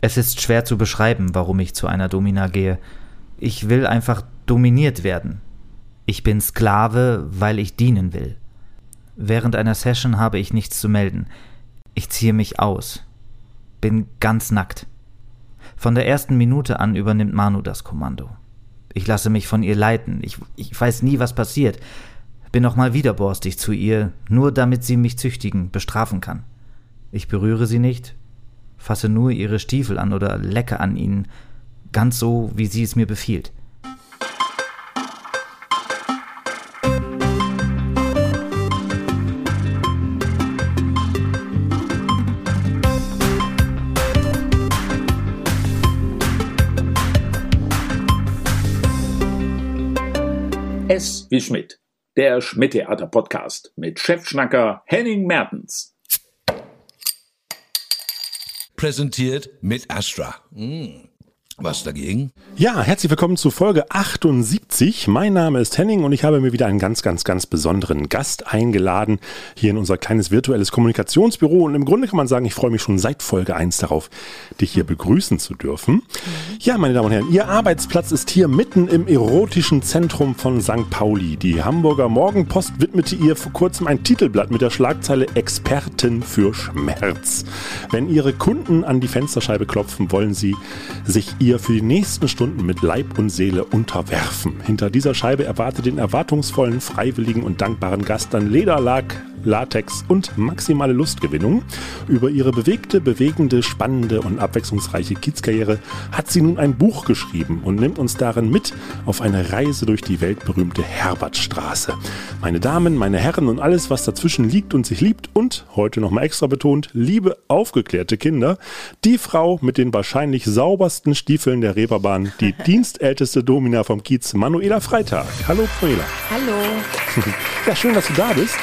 Es ist schwer zu beschreiben, warum ich zu einer Domina gehe. Ich will einfach dominiert werden. Ich bin Sklave, weil ich dienen will. Während einer Session habe ich nichts zu melden. Ich ziehe mich aus. Bin ganz nackt. Von der ersten Minute an übernimmt Manu das Kommando. Ich lasse mich von ihr leiten. Ich, ich weiß nie, was passiert. Bin auch mal wieder borstig zu ihr, nur damit sie mich züchtigen, bestrafen kann. Ich berühre sie nicht, fasse nur ihre Stiefel an oder lecke an ihnen, ganz so, wie sie es mir befiehlt. S wie Schmidt, der Schmidt-Theater-Podcast mit Chefschnacker Henning Mertens. Präsentiert mit Astra. Mm. Was dagegen? Ja, herzlich willkommen zu Folge 78. Mein Name ist Henning und ich habe mir wieder einen ganz, ganz, ganz besonderen Gast eingeladen hier in unser kleines virtuelles Kommunikationsbüro. Und im Grunde kann man sagen, ich freue mich schon seit Folge 1 darauf, dich hier begrüßen zu dürfen. Ja, meine Damen und Herren, Ihr Arbeitsplatz ist hier mitten im erotischen Zentrum von St. Pauli. Die Hamburger Morgenpost widmete ihr vor kurzem ein Titelblatt mit der Schlagzeile Experten für Schmerz. Wenn Ihre Kunden an die Fensterscheibe klopfen, wollen Sie sich ihr ihr für die nächsten Stunden mit Leib und Seele unterwerfen. Hinter dieser Scheibe erwartet den erwartungsvollen, freiwilligen und dankbaren Gast dann Lederlack, Latex und maximale Lustgewinnung. Über ihre bewegte, bewegende, spannende und abwechslungsreiche Kiezkarriere hat sie nun ein Buch geschrieben und nimmt uns darin mit auf eine Reise durch die weltberühmte Herbertstraße. Meine Damen, meine Herren und alles, was dazwischen liegt und sich liebt und, heute nochmal extra betont, liebe aufgeklärte Kinder, die Frau mit den wahrscheinlich saubersten Stiefeln der Reeperbahn, die dienstälteste Domina vom Kiez, Manuela Freitag. Hallo, Manuela. Hallo. Ja, schön, dass du da bist.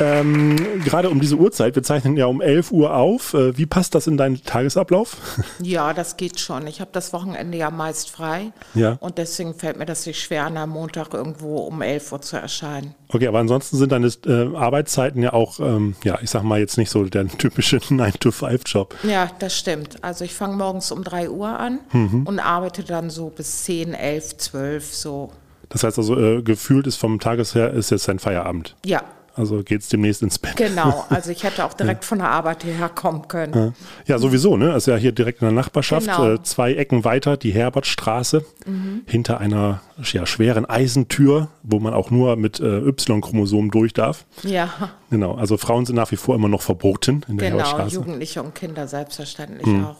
Ähm, gerade um diese Uhrzeit, wir zeichnen ja um 11 Uhr auf. Äh, wie passt das in deinen Tagesablauf? Ja, das geht schon. Ich habe das Wochenende ja meist frei. Ja. Und deswegen fällt mir das nicht schwer, an einem Montag irgendwo um 11 Uhr zu erscheinen. Okay, aber ansonsten sind deine äh, Arbeitszeiten ja auch, ähm, ja, ich sag mal jetzt nicht so der typische 9-to-5-Job. Ja, das stimmt. Also ich fange morgens um 3 Uhr an Mhm. und arbeite dann so bis 10, 11, 12 so. Das heißt also, äh, gefühlt ist vom Tages her ist jetzt dein Feierabend. Ja, Also geht's demnächst ins Bett. genau. Also ich hätte auch direkt von der Arbeit hierher kommen können. Ja, sowieso, ne? Also ja hier direkt in der Nachbarschaft, Genau. äh, zwei Ecken weiter, die Herbertstraße, hinter einer ja, schweren Eisentür, wo man auch nur mit äh, Y-Chromosomen durch darf. Ja, Genau, also Frauen sind nach wie vor immer noch verboten in der genau. Herbertstraße. Jugendliche und Kinder selbstverständlich Hm. auch.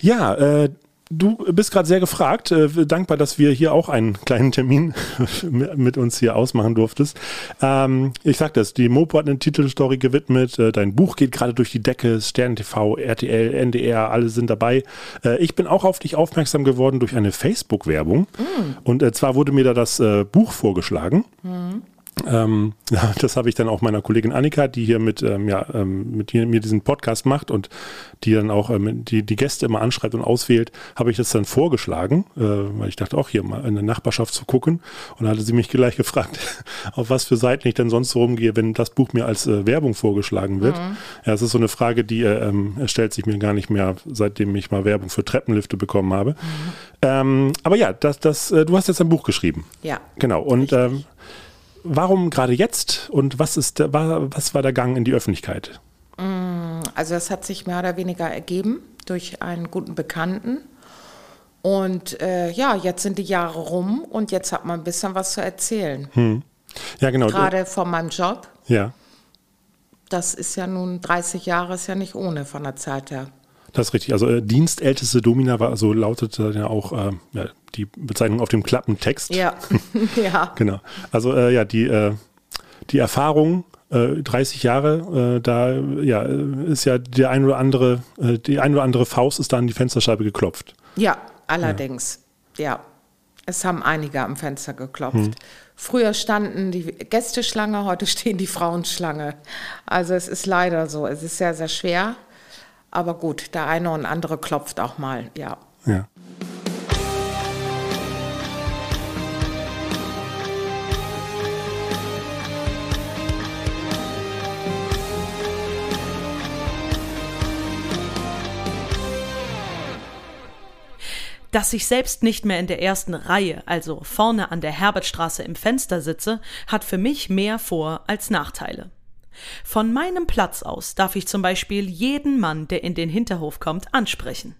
Ja, äh, du bist gerade sehr gefragt. Äh, dankbar, dass wir hier auch einen kleinen Termin mit uns hier ausmachen durftest. Ähm, ich sag das, die Mopo hat eine Titelstory gewidmet. Äh, dein Buch geht gerade durch die Decke. Stern TV, RTL, NDR, alle sind dabei. Äh, ich bin auch auf dich aufmerksam geworden durch eine Facebook-Werbung. Und äh, zwar wurde mir da das äh, Buch vorgeschlagen. Ähm, das habe ich dann auch meiner Kollegin Annika, die hier mit, ähm, ja, ähm, mit mir, diesen Podcast macht und die dann auch ähm, die, die Gäste immer anschreibt und auswählt, habe ich das dann vorgeschlagen, äh, weil ich dachte auch hier mal in der Nachbarschaft zu gucken. Und da hatte sie mich gleich gefragt, auf was für Seiten ich denn sonst so rumgehe, wenn das Buch mir als äh, Werbung vorgeschlagen wird. Ja, es ist so eine Frage, die äh, ähm, stellt sich mir gar nicht mehr, seitdem ich mal Werbung für Treppenlifte bekommen habe. Ähm, aber ja, das, das, äh, du hast jetzt ein Buch geschrieben. Ja. Genau. Und ähm, warum gerade jetzt und was ist was war der Gang in die Öffentlichkeit? Also das hat sich mehr oder weniger ergeben durch einen guten Bekannten. Und äh, ja, jetzt sind die Jahre rum und jetzt hat man ein bisschen was zu erzählen. Ja, genau. Gerade von meinem Job. Ja, Das ist ja nun 30 Jahre, ist ja nicht ohne von der Zeit her. das ist richtig. Also äh, dienstälteste Domina war, so lautete ja auch äh, ja, die Bezeichnung auf dem Klappentext. Ja, ja. Genau. Also äh, ja, die, äh, die Erfahrung, äh, 30 Jahre, äh, da ja, äh, ist ja der ein oder andere, äh, die ein oder andere Faust ist da an die Fensterscheibe geklopft. Ja, allerdings. Ja. Es haben einige am Fenster geklopft. Früher standen die Gästeschlange, heute stehen die Frauenschlange. Also es ist leider so. Es ist sehr, sehr schwer. Aber gut, der eine und andere klopft auch mal, ja. Ja. Dass ich selbst nicht mehr in der ersten Reihe, also vorne an der Herbertstraße im Fenster sitze, hat für mich mehr Vor- als Nachteile. Von meinem Platz aus darf ich zum Beispiel jeden Mann, der in den Hinterhof kommt, ansprechen.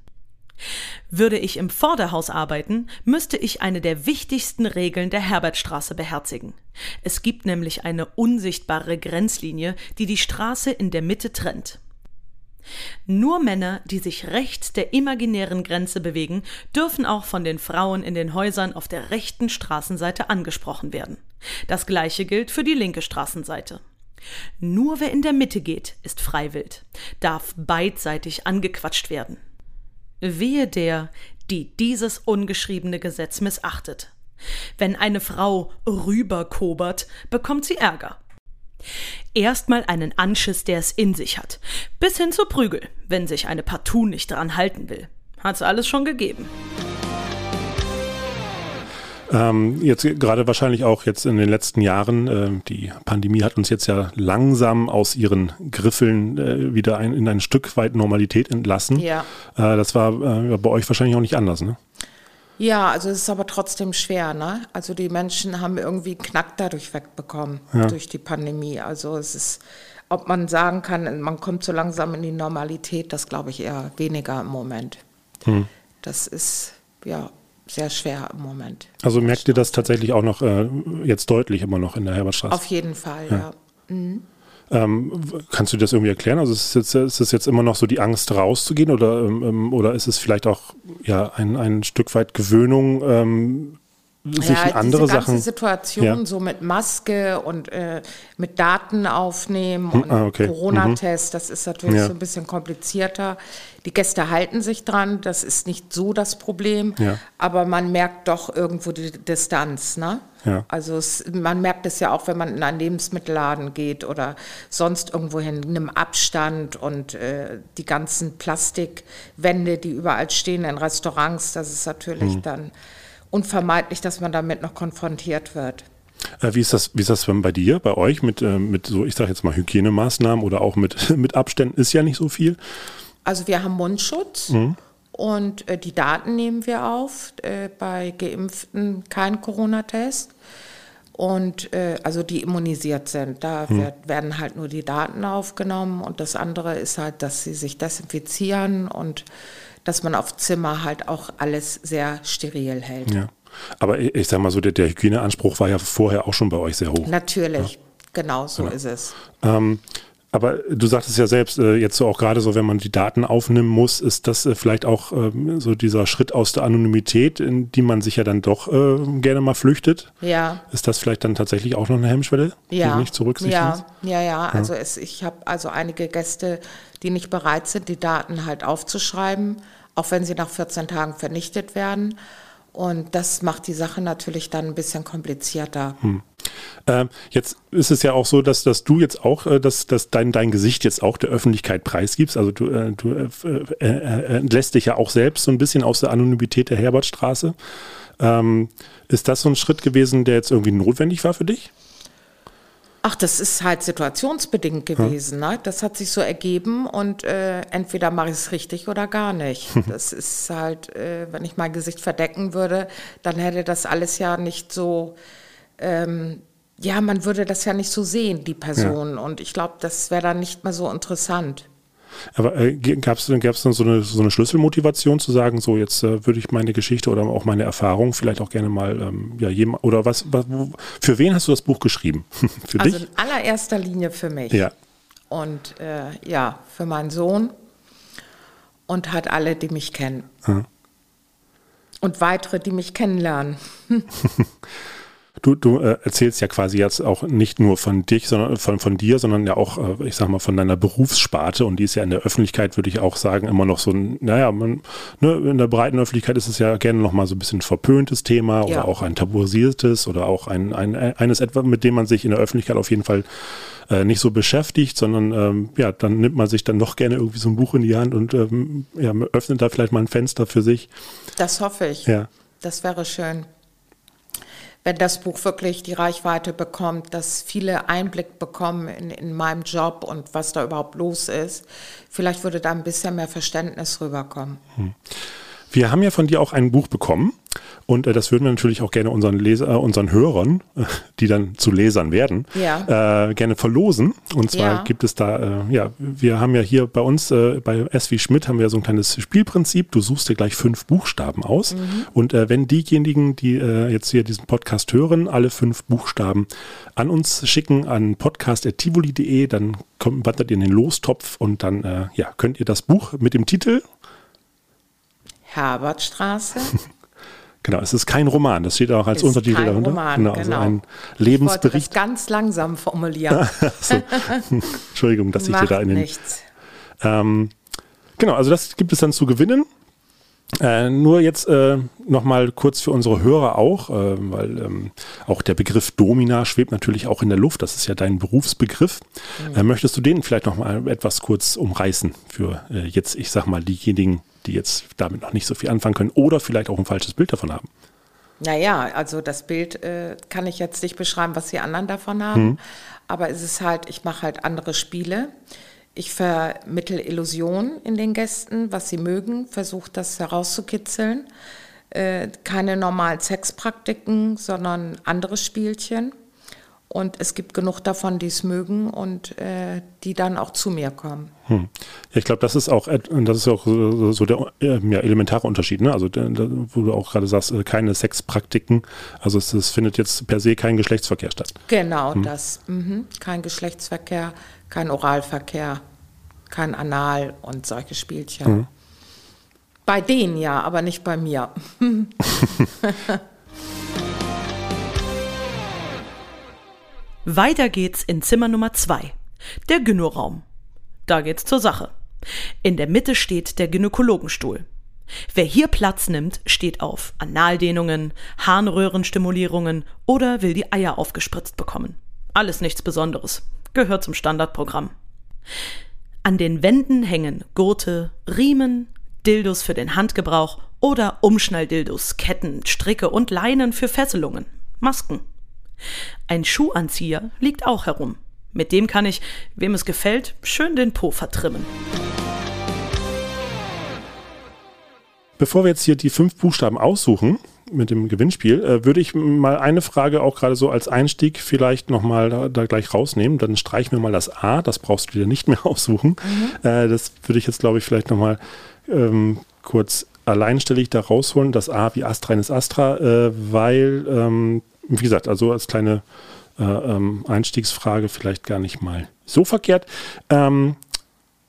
Würde ich im Vorderhaus arbeiten, müsste ich eine der wichtigsten Regeln der Herbertstraße beherzigen. Es gibt nämlich eine unsichtbare Grenzlinie, die die Straße in der Mitte trennt. Nur Männer, die sich rechts der imaginären Grenze bewegen, dürfen auch von den Frauen in den Häusern auf der rechten Straßenseite angesprochen werden. Das gleiche gilt für die linke Straßenseite. Nur wer in der Mitte geht, ist freiwillig, darf beidseitig angequatscht werden. Wehe der, die dieses ungeschriebene Gesetz missachtet. Wenn eine Frau rüberkobert, bekommt sie Ärger. Erstmal einen Anschiss, der es in sich hat. Bis hin zu Prügel, wenn sich eine partout nicht dran halten will. Hat's alles schon gegeben. Ähm, jetzt gerade wahrscheinlich auch jetzt in den letzten Jahren, äh, die Pandemie hat uns jetzt ja langsam aus ihren Griffeln äh, wieder ein, in ein Stück weit Normalität entlassen. Ja. Äh, das war äh, bei euch wahrscheinlich auch nicht anders, ne? Ja, also es ist aber trotzdem schwer, ne? Also die Menschen haben irgendwie einen Knack dadurch wegbekommen, Ja. durch die Pandemie. Also es ist, ob man sagen kann, man kommt so langsam in die Normalität, das glaube ich eher weniger im Moment. Hm. Das ist, ja, sehr schwer im Moment. Also merkt ihr das tatsächlich auch noch äh, jetzt deutlich immer noch in der Herbertstraße? Auf jeden Fall, ja. Ähm, kannst du das irgendwie erklären? Also ist es jetzt, ist es jetzt immer noch so die Angst rauszugehen oder, ähm, ähm, oder ist es vielleicht auch ja, ein, ein Stück weit Gewöhnung, ähm, sich ja, andere diese ganze Sachen... Situation Ja. so mit Maske und äh, mit Daten aufnehmen und ah, okay. Corona-Test, das ist natürlich Ja. so ein bisschen komplizierter. Die Gäste halten sich dran, das ist nicht so das Problem, aber man merkt doch irgendwo die Distanz. Ne? Also es, man merkt es ja auch, wenn man in einen Lebensmittelladen geht oder sonst irgendwo hin, einem Abstand und äh, die ganzen Plastikwände, die überall stehen in Restaurants, das ist natürlich Mhm. dann unvermeidlich, dass man damit noch konfrontiert wird. Äh, wie, ist das, wie ist das bei dir, bei euch mit, äh, mit so, ich sage jetzt mal Hygienemaßnahmen oder auch mit, mit Abständen? Ist ja nicht so viel. Also wir haben Mundschutz und äh, die Daten nehmen wir auf. Äh, bei Geimpften kein Corona-Test. Und äh, also die immunisiert sind, da wird, werden halt nur die Daten aufgenommen und das andere ist halt, dass sie sich desinfizieren und dass man auf Zimmer halt auch alles sehr steril hält. Ja. Aber ich, ich sag mal so, der, der Hygieneanspruch war ja vorher auch schon bei euch sehr hoch. Natürlich, genau so ist es. Ähm, aber du sagtest ja selbst, äh, jetzt so auch gerade so, wenn man die Daten aufnehmen muss, ist das äh, vielleicht auch ähm, so dieser Schritt aus der Anonymität, in die man sich ja dann doch äh, gerne mal flüchtet. Ja. Ist das vielleicht dann tatsächlich auch noch eine Hemmschwelle, ja. die nicht zu berücksichtigen ist? ja, ja, ja. Also es, ich habe also einige Gäste, die nicht bereit sind, die Daten halt aufzuschreiben, auch wenn sie nach 14 Tagen vernichtet werden. Und das macht die Sache natürlich dann ein bisschen komplizierter. Ähm, jetzt ist es ja auch so, dass, dass du jetzt auch, äh, dass, dass dein, dein Gesicht jetzt auch der Öffentlichkeit preisgibst. Also du, äh, du äh, äh, äh, entlässt dich ja auch selbst so ein bisschen aus der Anonymität der Herbertstraße. Ähm, ist das so ein Schritt gewesen, der jetzt irgendwie notwendig war für dich? Ach, das ist halt situationsbedingt gewesen. Ne? Das hat sich so ergeben und äh, entweder mache ich es richtig oder gar nicht. Das ist halt, äh, wenn ich mein Gesicht verdecken würde, dann hätte das alles ja nicht so, ähm, ja, man würde das ja nicht so sehen, die Person. Und ich glaube, das wäre dann nicht mehr so interessant. Aber äh, gab es gab's dann so eine, so eine Schlüsselmotivation zu sagen, so jetzt äh, würde ich meine Geschichte oder auch meine Erfahrung vielleicht auch gerne mal, ähm, ja, jedem, oder was, was, wo, für wen hast du das Buch geschrieben? für Also dich? in allererster Linie für mich. Ja. Und äh, ja, für meinen Sohn und halt alle, die mich kennen. Und weitere, die mich kennenlernen. Du, du äh, erzählst ja quasi jetzt auch nicht nur von dich, sondern von, von dir, sondern ja auch, äh, ich sag mal, von deiner Berufssparte und die ist ja in der Öffentlichkeit, würde ich auch sagen, immer noch so ein, naja, man, ne, in der breiten Öffentlichkeit ist es ja gerne nochmal so ein bisschen verpöntes Thema Ja. oder auch ein tabuisiertes oder auch ein, ein, eines etwa, mit dem man sich in der Öffentlichkeit auf jeden Fall äh, nicht so beschäftigt, sondern ähm, ja, dann nimmt man sich dann noch gerne irgendwie so ein Buch in die Hand und ähm, ja, öffnet da vielleicht mal ein Fenster für sich. Das hoffe ich. Ja. Das wäre schön. Wenn das Buch wirklich die Reichweite bekommt, dass viele Einblick bekommen in, in meinem Job und was da überhaupt los ist, vielleicht würde da ein bisschen mehr Verständnis rüberkommen. Wir haben ja von dir auch ein Buch bekommen und äh, das würden wir natürlich auch gerne unseren, Leser, äh, unseren Hörern, äh, die dann zu Lesern werden, Ja. äh, gerne verlosen. Und zwar Ja. gibt es da, äh, ja, wir haben ja hier bei uns, äh, bei S wie Schmidt haben wir so ein kleines Spielprinzip. Du suchst dir gleich fünf Buchstaben aus. Mhm. Und wenn diejenigen, die jetzt hier diesen Podcast hören, alle fünf Buchstaben an uns schicken, an podcast.tivoli.de, dann kommt, wandert ihr in den Lostopf und dann ja, könnt ihr das Buch mit dem Titel Herbertstraße. Genau, es ist kein Roman, das steht auch als Ist Untertitel kein darunter. Roman, genau, also genau. ein Ich wollte das Lebensbericht. ganz langsam formulieren. so. Entschuldigung, dass ich dir da in den. nichts. Ähm, genau, also das gibt es dann zu gewinnen. Äh, nur jetzt äh, nochmal kurz für unsere Hörer auch, äh, weil ähm, auch der Begriff Domina schwebt natürlich auch in der Luft. Das ist ja dein Berufsbegriff. Äh, möchtest du den vielleicht nochmal etwas kurz umreißen für äh, jetzt, ich sag mal, diejenigen, die jetzt damit noch nicht so viel anfangen können oder vielleicht auch ein falsches Bild davon haben? Naja, also das Bild äh, kann ich jetzt nicht beschreiben, was die anderen davon haben. Aber es ist halt, ich mache halt andere Spiele. Ich vermittel Illusionen in den Gästen, was sie mögen, versuche das herauszukitzeln. Äh, keine normalen Sexpraktiken, sondern andere Spielchen. Und es gibt genug davon, die es mögen und äh, die dann auch zu mir kommen. Hm. Ja, ich glaube, das ist auch das ist auch so, der äh, ja, elementare Unterschied, ne? Also wo du auch gerade sagst, äh, keine Sexpraktiken. Also es, es findet jetzt per se kein Geschlechtsverkehr statt. Genau das. Mhm. Kein Geschlechtsverkehr, kein Oralverkehr, kein Anal und solche Spielchen. Bei denen ja, aber nicht bei mir. Weiter geht's in Zimmer Nummer zwei, der Gynoraum. Da geht's zur Sache. In der Mitte steht der Gynäkologenstuhl. Wer hier Platz nimmt, steht auf Analdehnungen, Harnröhrenstimulierungen oder will die Eier aufgespritzt bekommen. Alles nichts Besonderes. Gehört zum Standardprogramm. An den Wänden hängen Gurte, Riemen, Dildos für den Handgebrauch oder Umschnalldildos, Ketten, Stricke und Leinen für Fesselungen, Masken. Ein Schuhanzieher liegt auch herum. Mit dem kann ich, wem es gefällt, schön den Po vertrimmen. Bevor wir jetzt hier die fünf Buchstaben aussuchen mit dem Gewinnspiel, äh, würde ich mal eine Frage auch gerade so als Einstieg vielleicht nochmal da, da gleich rausnehmen. Dann streichen wir mal das A, das brauchst du dir nicht mehr aussuchen. Äh, das würde ich jetzt, glaube ich, vielleicht nochmal ähm, kurz alleinstellig da rausholen. Das A wie Astra ist Astra, äh, weil, ähm, wie gesagt, also als kleine äh, ähm, Einstiegsfrage vielleicht gar nicht mal so verkehrt. Ähm,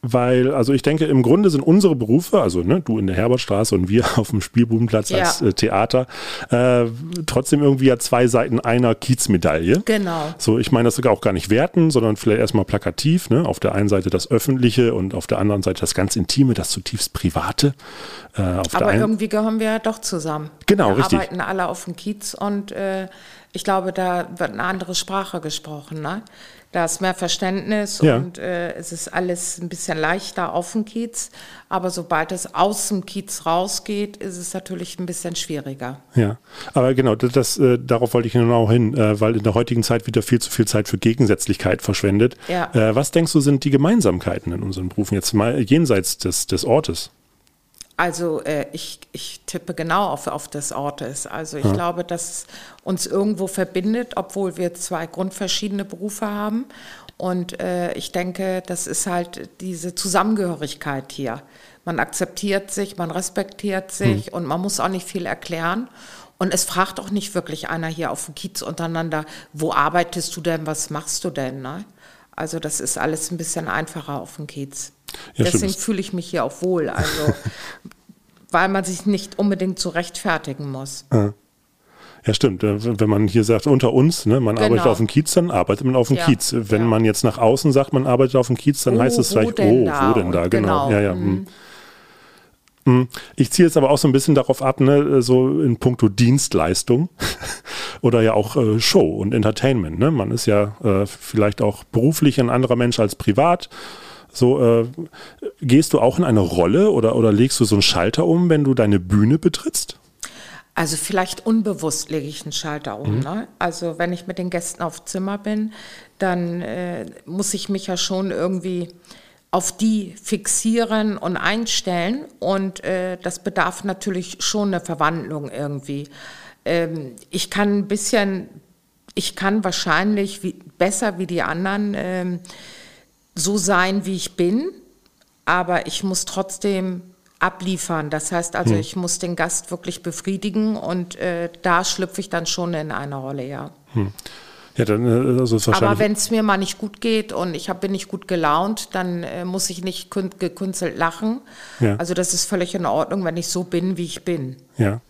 weil, also ich denke, im Grunde sind unsere Berufe, also ne, du in der Herbertstraße und wir auf dem Spielbubenplatz Ja. als äh, Theater, äh, trotzdem irgendwie ja zwei Seiten einer Kiezmedaille. Genau. So, ich meine das sogar auch gar nicht werten, sondern vielleicht erstmal plakativ. Ne? Auf der einen Seite das Öffentliche und auf der anderen Seite das ganz Intime, das zutiefst Private. Äh, auf der Aber irgendwie gehören wir ja doch zusammen. Genau, wir richtig. arbeiten alle auf dem Kiez und äh, ich glaube, da wird eine andere Sprache gesprochen. Ne? Da ist mehr Verständnis Ja. und äh, es ist alles ein bisschen leichter auf dem Kiez. Aber sobald es aus dem Kiez rausgeht, ist es natürlich ein bisschen schwieriger. Ja, aber genau, das, das, äh, darauf wollte ich genau hin, äh, weil in der heutigen Zeit wieder viel zu viel Zeit für Gegensätzlichkeit verschwendet. Ja. Äh, was denkst du, sind die Gemeinsamkeiten in unseren Berufen jetzt mal jenseits des, des Ortes? Also äh, ich, ich tippe genau auf, auf des Ortes. Also ich glaube, dass uns irgendwo verbindet, obwohl wir zwei grundverschiedene Berufe haben. Und äh, ich denke, das ist halt diese Zusammengehörigkeit hier. Man akzeptiert sich, man respektiert sich und man muss auch nicht viel erklären. Und es fragt auch nicht wirklich einer hier auf dem Kiez untereinander, wo arbeitest du denn, was machst du denn? Ne? Also das ist alles ein bisschen einfacher auf dem Kiez. Ja. Deswegen fühle ich mich hier auch wohl. Also, weil man sich nicht unbedingt zu rechtfertigen muss. Ja, stimmt. Äh, Wenn man hier sagt, unter uns, ne, man Genau. arbeitet auf dem Kiez, dann arbeitet man auf dem Ja, Kiez. Wenn ja. man jetzt nach außen sagt, man arbeitet auf dem Kiez, dann Oh, heißt es gleich, oh, da? wo denn da? Genau. genau, Ja, ja. hm. Hm. Ich ziehe jetzt aber auch so ein bisschen darauf ab, ne, so in puncto Dienstleistung oder ja auch äh, Show und Entertainment. Ne? Man ist ja äh, vielleicht auch beruflich ein anderer Mensch als privat. So, äh, gehst du auch in eine Rolle oder, oder legst du so einen Schalter um, wenn du deine Bühne betrittst? Also vielleicht unbewusst lege ich einen Schalter um. Ne? Also wenn ich mit den Gästen auf Zimmer bin, dann äh, muss ich mich ja schon irgendwie auf die fixieren und einstellen. Und äh, das bedarf natürlich schon eine Verwandlung irgendwie. Ähm, ich kann ein bisschen, ich kann wahrscheinlich wie, besser wie die anderen ähm, so sein, wie ich bin, aber ich muss trotzdem abliefern. Das heißt also, hm. ich muss den Gast wirklich befriedigen und äh, da schlüpfe ich dann schon in eine Rolle, ja. Hm. Ja, dann, äh, also Aber wenn es mir mal nicht gut geht und ich hab, bin nicht gut gelaunt, dann äh, muss ich nicht gekünstelt lachen. Ja. Also das ist völlig in Ordnung, wenn ich so bin, wie ich bin. Ja.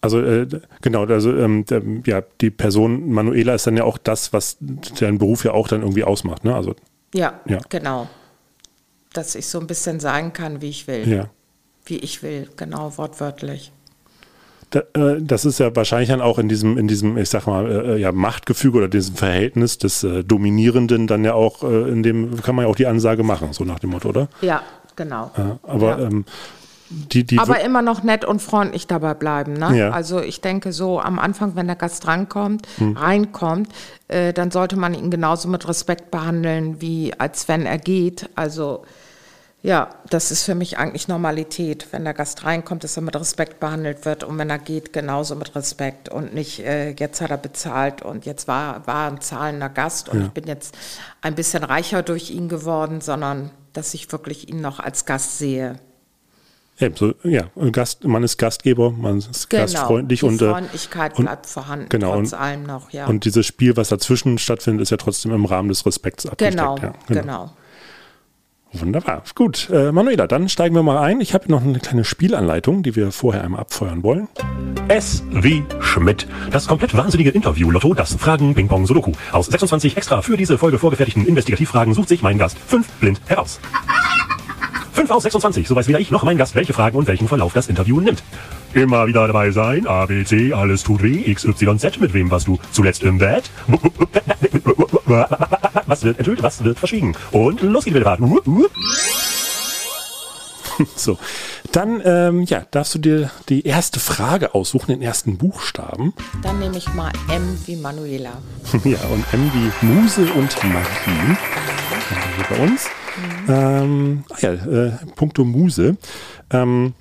Also äh, genau, also ähm, der, ja, die Person Manuela ist dann ja auch das, was dein Beruf ja auch dann irgendwie ausmacht, ne? Also ja, ja. genau dass ich so ein bisschen sein kann, wie ich will. Ja. Wie ich will, genau, wortwörtlich. Äh, das ist ja wahrscheinlich dann auch in diesem, in diesem, ich sag mal, äh, ja, Machtgefüge oder diesem Verhältnis des äh, Dominierenden dann ja auch, äh, in dem kann man ja auch die Ansage machen, so nach dem Motto, oder? Ja, genau. aber ja. Ähm, die, die Aber immer noch nett und freundlich dabei bleiben. Ne? Ja. Also ich denke so am Anfang, wenn der Gast rankommt, hm. reinkommt, äh, dann sollte man ihn genauso mit Respekt behandeln, wie als wenn er geht. Also ja, das ist für mich eigentlich Normalität. Wenn der Gast reinkommt, dass er mit Respekt behandelt wird und wenn er geht, genauso mit Respekt und nicht, äh, jetzt hat er bezahlt und jetzt war, war ein zahlender Gast und ja. ich bin jetzt ein bisschen reicher durch ihn geworden, sondern dass ich wirklich ihn noch als Gast sehe. Ebenso, ja, Gast, man ist Gastgeber, man ist genau, gastfreundlich die und äh, Freundlichkeit und, bleibt vorhanden, genau, trotz und, allem noch, ja. Und dieses Spiel, was dazwischen stattfindet, ist ja trotzdem im Rahmen des Respekts abgesteckt. Genau, ja, genau. genau. Wunderbar. Gut, äh, Manuela, dann steigen wir mal ein. Ich habe noch eine kleine Spielanleitung, die wir vorher einmal abfeuern wollen. S wie Schmidt. Das komplett wahnsinnige Interview-Lotto, das Fragen Ping-Pong Sudoku. Aus 26 extra für diese Folge vorgefertigten Investigativfragen sucht sich mein Gast fünf blind heraus. 5 aus 26, so weiß weder ich noch mein Gast, welche Fragen und welchen Verlauf das Interview nimmt. Immer wieder dabei sein, A, B, C, alles tut weh, X, Y, Z, mit wem warst du zuletzt im Bett? Was wird enthüllt, was wird verschwiegen? Und los geht's wieder. So, dann ähm, ja, darfst du dir die erste Frage aussuchen, den ersten Buchstaben. Dann nehme ich mal M wie Manuela. ja, und M wie Muse und Marie. Hier bei uns. Mhm. Ähm, ah ja, äh, puncto Muse. Ähm,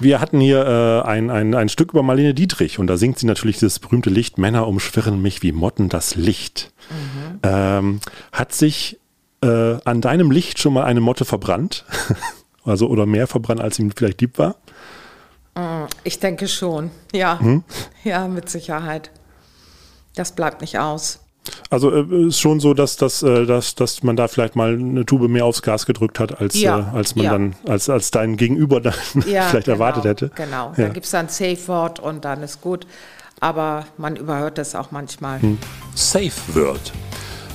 wir hatten hier äh, ein, ein, ein Stück über Marlene Dietrich und da singt sie natürlich das berühmte Licht Männer umschwirren mich wie Motten das Licht. Mhm. Ähm, hat sich äh, an deinem Licht schon mal eine Motte verbrannt? also oder mehr verbrannt, als ihm vielleicht lieb war? Mm, ich denke schon, ja. Hm? Ja, mit Sicherheit. Das bleibt nicht aus. Also äh, ist schon so, dass, dass, äh, dass, dass man da vielleicht mal eine Tube mehr aufs Gas gedrückt hat, als, ja, äh, als man ja. dann, als, als dein Gegenüber dann ja, vielleicht genau, erwartet hätte. Genau, da gibt es dann Safe Word und dann ist gut. Aber man überhört das auch manchmal. Hm. Safe Word.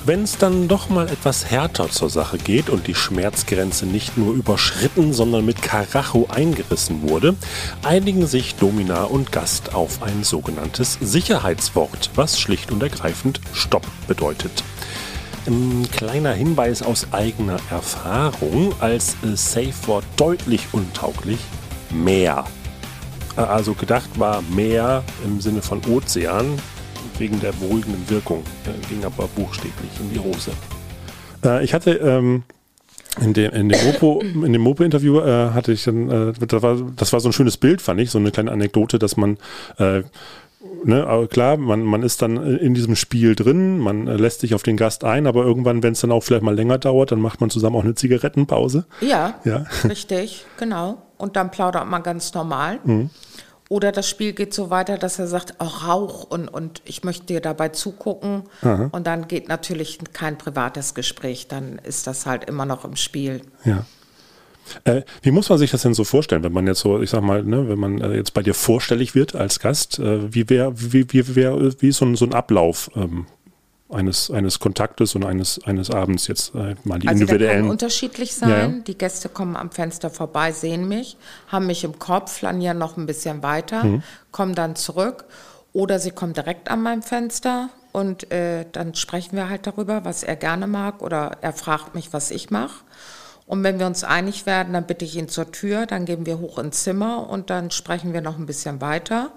Wenn es dann doch mal etwas härter zur Sache geht und die Schmerzgrenze nicht nur überschritten, sondern mit Karacho eingerissen wurde, einigen sich Domina und Gast auf ein sogenanntes Sicherheitswort, was schlicht und ergreifend Stopp bedeutet. Ein kleiner Hinweis aus eigener Erfahrung, als Safe-Wort deutlich untauglich, mehr. Also gedacht war mehr im Sinne von Ozean, wegen der beruhigenden Wirkung. Äh, ging aber buchstäblich in die Hose. Äh, ich hatte ähm, in dem, in dem Mopo, in dem Mopo-Interview äh, hatte ich dann, äh, das, war, das war so ein schönes Bild, fand ich, so eine kleine Anekdote, dass man äh, Ne, aber klar, man, man ist dann in diesem Spiel drin, man äh, lässt sich auf den Gast ein, aber irgendwann, wenn es dann auch vielleicht mal länger dauert, dann macht man zusammen auch eine Zigarettenpause. Ja, ja. richtig, genau. Und dann plaudert man ganz normal. Mhm. Oder das Spiel geht so weiter, dass er sagt, auch Rauch und, und ich möchte dir dabei zugucken. Aha. Und dann geht natürlich kein privates Gespräch, dann ist das halt immer noch im Spiel. Ja. Äh, wie muss man sich das denn so vorstellen, wenn man jetzt so, ich sag mal, ne, wenn man äh, jetzt bei dir vorstellig wird als Gast, äh, wie wäre, wie, wie, wär, wie ist so ein, so ein Ablauf ähm, eines, eines Kontaktes und eines, eines Abends jetzt äh, mal die also individuellen. Kann unterschiedlich sein. Ja, ja. Die Gäste kommen am Fenster vorbei, sehen mich, haben mich im Kopf, flanieren noch ein bisschen weiter, mhm. kommen dann zurück. Oder sie kommen direkt an meinem Fenster und äh, dann sprechen wir halt darüber, was er gerne mag oder er fragt mich, was ich mache. Und wenn wir uns einig werden, dann bitte ich ihn zur Tür, dann gehen wir hoch ins Zimmer und dann sprechen wir noch ein bisschen weiter.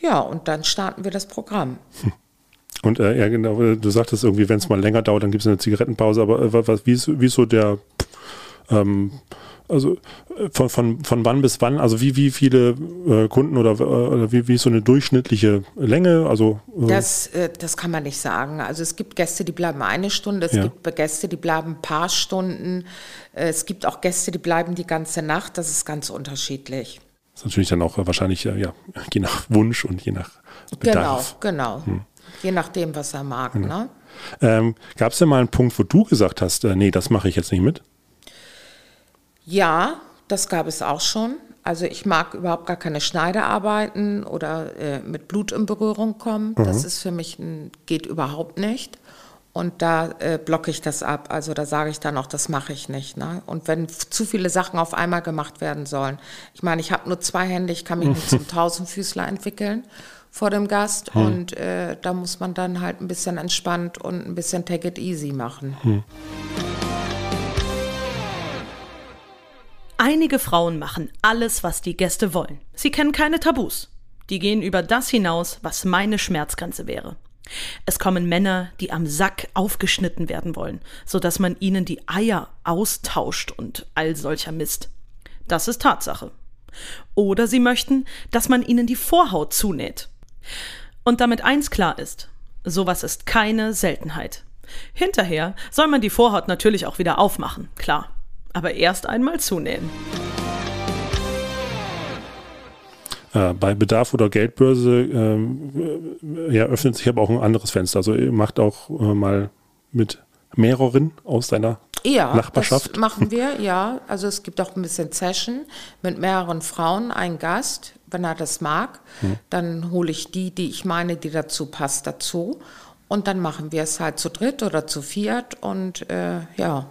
Ja, und dann starten wir das Programm. Hm. Und äh, ja, genau, du sagtest irgendwie, wenn es mal länger dauert, dann gibt es eine Zigarettenpause, aber äh, was, wie, ist, wie ist so der, ähm, also äh, von, von, von wann bis wann, also wie, wie viele äh, Kunden oder, äh, oder wie, wie ist so eine durchschnittliche Länge? Also, äh das, äh, das kann man nicht sagen. Also es gibt Gäste, die bleiben eine Stunde, es ja. gibt Gäste, die bleiben ein paar Stunden, äh, es gibt auch Gäste, die bleiben die ganze Nacht, das ist ganz unterschiedlich. Das ist natürlich dann auch wahrscheinlich, ja, je nach Wunsch und je nach Bedarf. Genau, genau. Hm. Je nachdem, was er mag. Genau. Ne? Ähm, Gab es denn mal einen Punkt, wo du gesagt hast, nee, das mache ich jetzt nicht mit? Ja, das gab es auch schon. Also ich mag überhaupt gar keine Schneidearbeiten oder äh, mit Blut in Berührung kommen. Mhm. Das ist für mich ein, geht überhaupt nicht. Und da äh, blocke ich das ab. Also da sage ich dann auch, das mache ich nicht. Ne? Und wenn zu viele Sachen auf einmal gemacht werden sollen. Ich meine, ich habe nur zwei Hände, ich kann mich nicht zum Tausendfüßler entwickeln vor dem Gast. Mhm. Und äh, da muss man dann halt ein bisschen entspannt und ein bisschen take it easy machen. Mhm. Einige Frauen machen alles, was die Gäste wollen. Sie kennen keine Tabus. Die gehen über das hinaus, was meine Schmerzgrenze wäre. Es kommen Männer, die am Sack aufgeschnitten werden wollen, so dass man ihnen die Eier austauscht und all solcher Mist. Das ist Tatsache. Oder sie möchten, dass man ihnen die Vorhaut zunäht. Und damit eins klar ist, sowas ist keine Seltenheit. Hinterher soll man die Vorhaut natürlich auch wieder aufmachen, klar aber erst einmal zunehmen. Äh, bei Bedarf oder Geldbörse äh, ja, öffnet sich aber auch ein anderes Fenster. Also ihr macht auch äh, mal mit mehreren aus deiner ja, Nachbarschaft. Das machen wir, ja. Also es gibt auch ein bisschen Session mit mehreren Frauen, ein Gast, wenn er das mag. Hm. Dann hole ich die, die ich meine, die dazu passt, dazu. Und dann machen wir es halt zu dritt oder zu viert und äh, ja,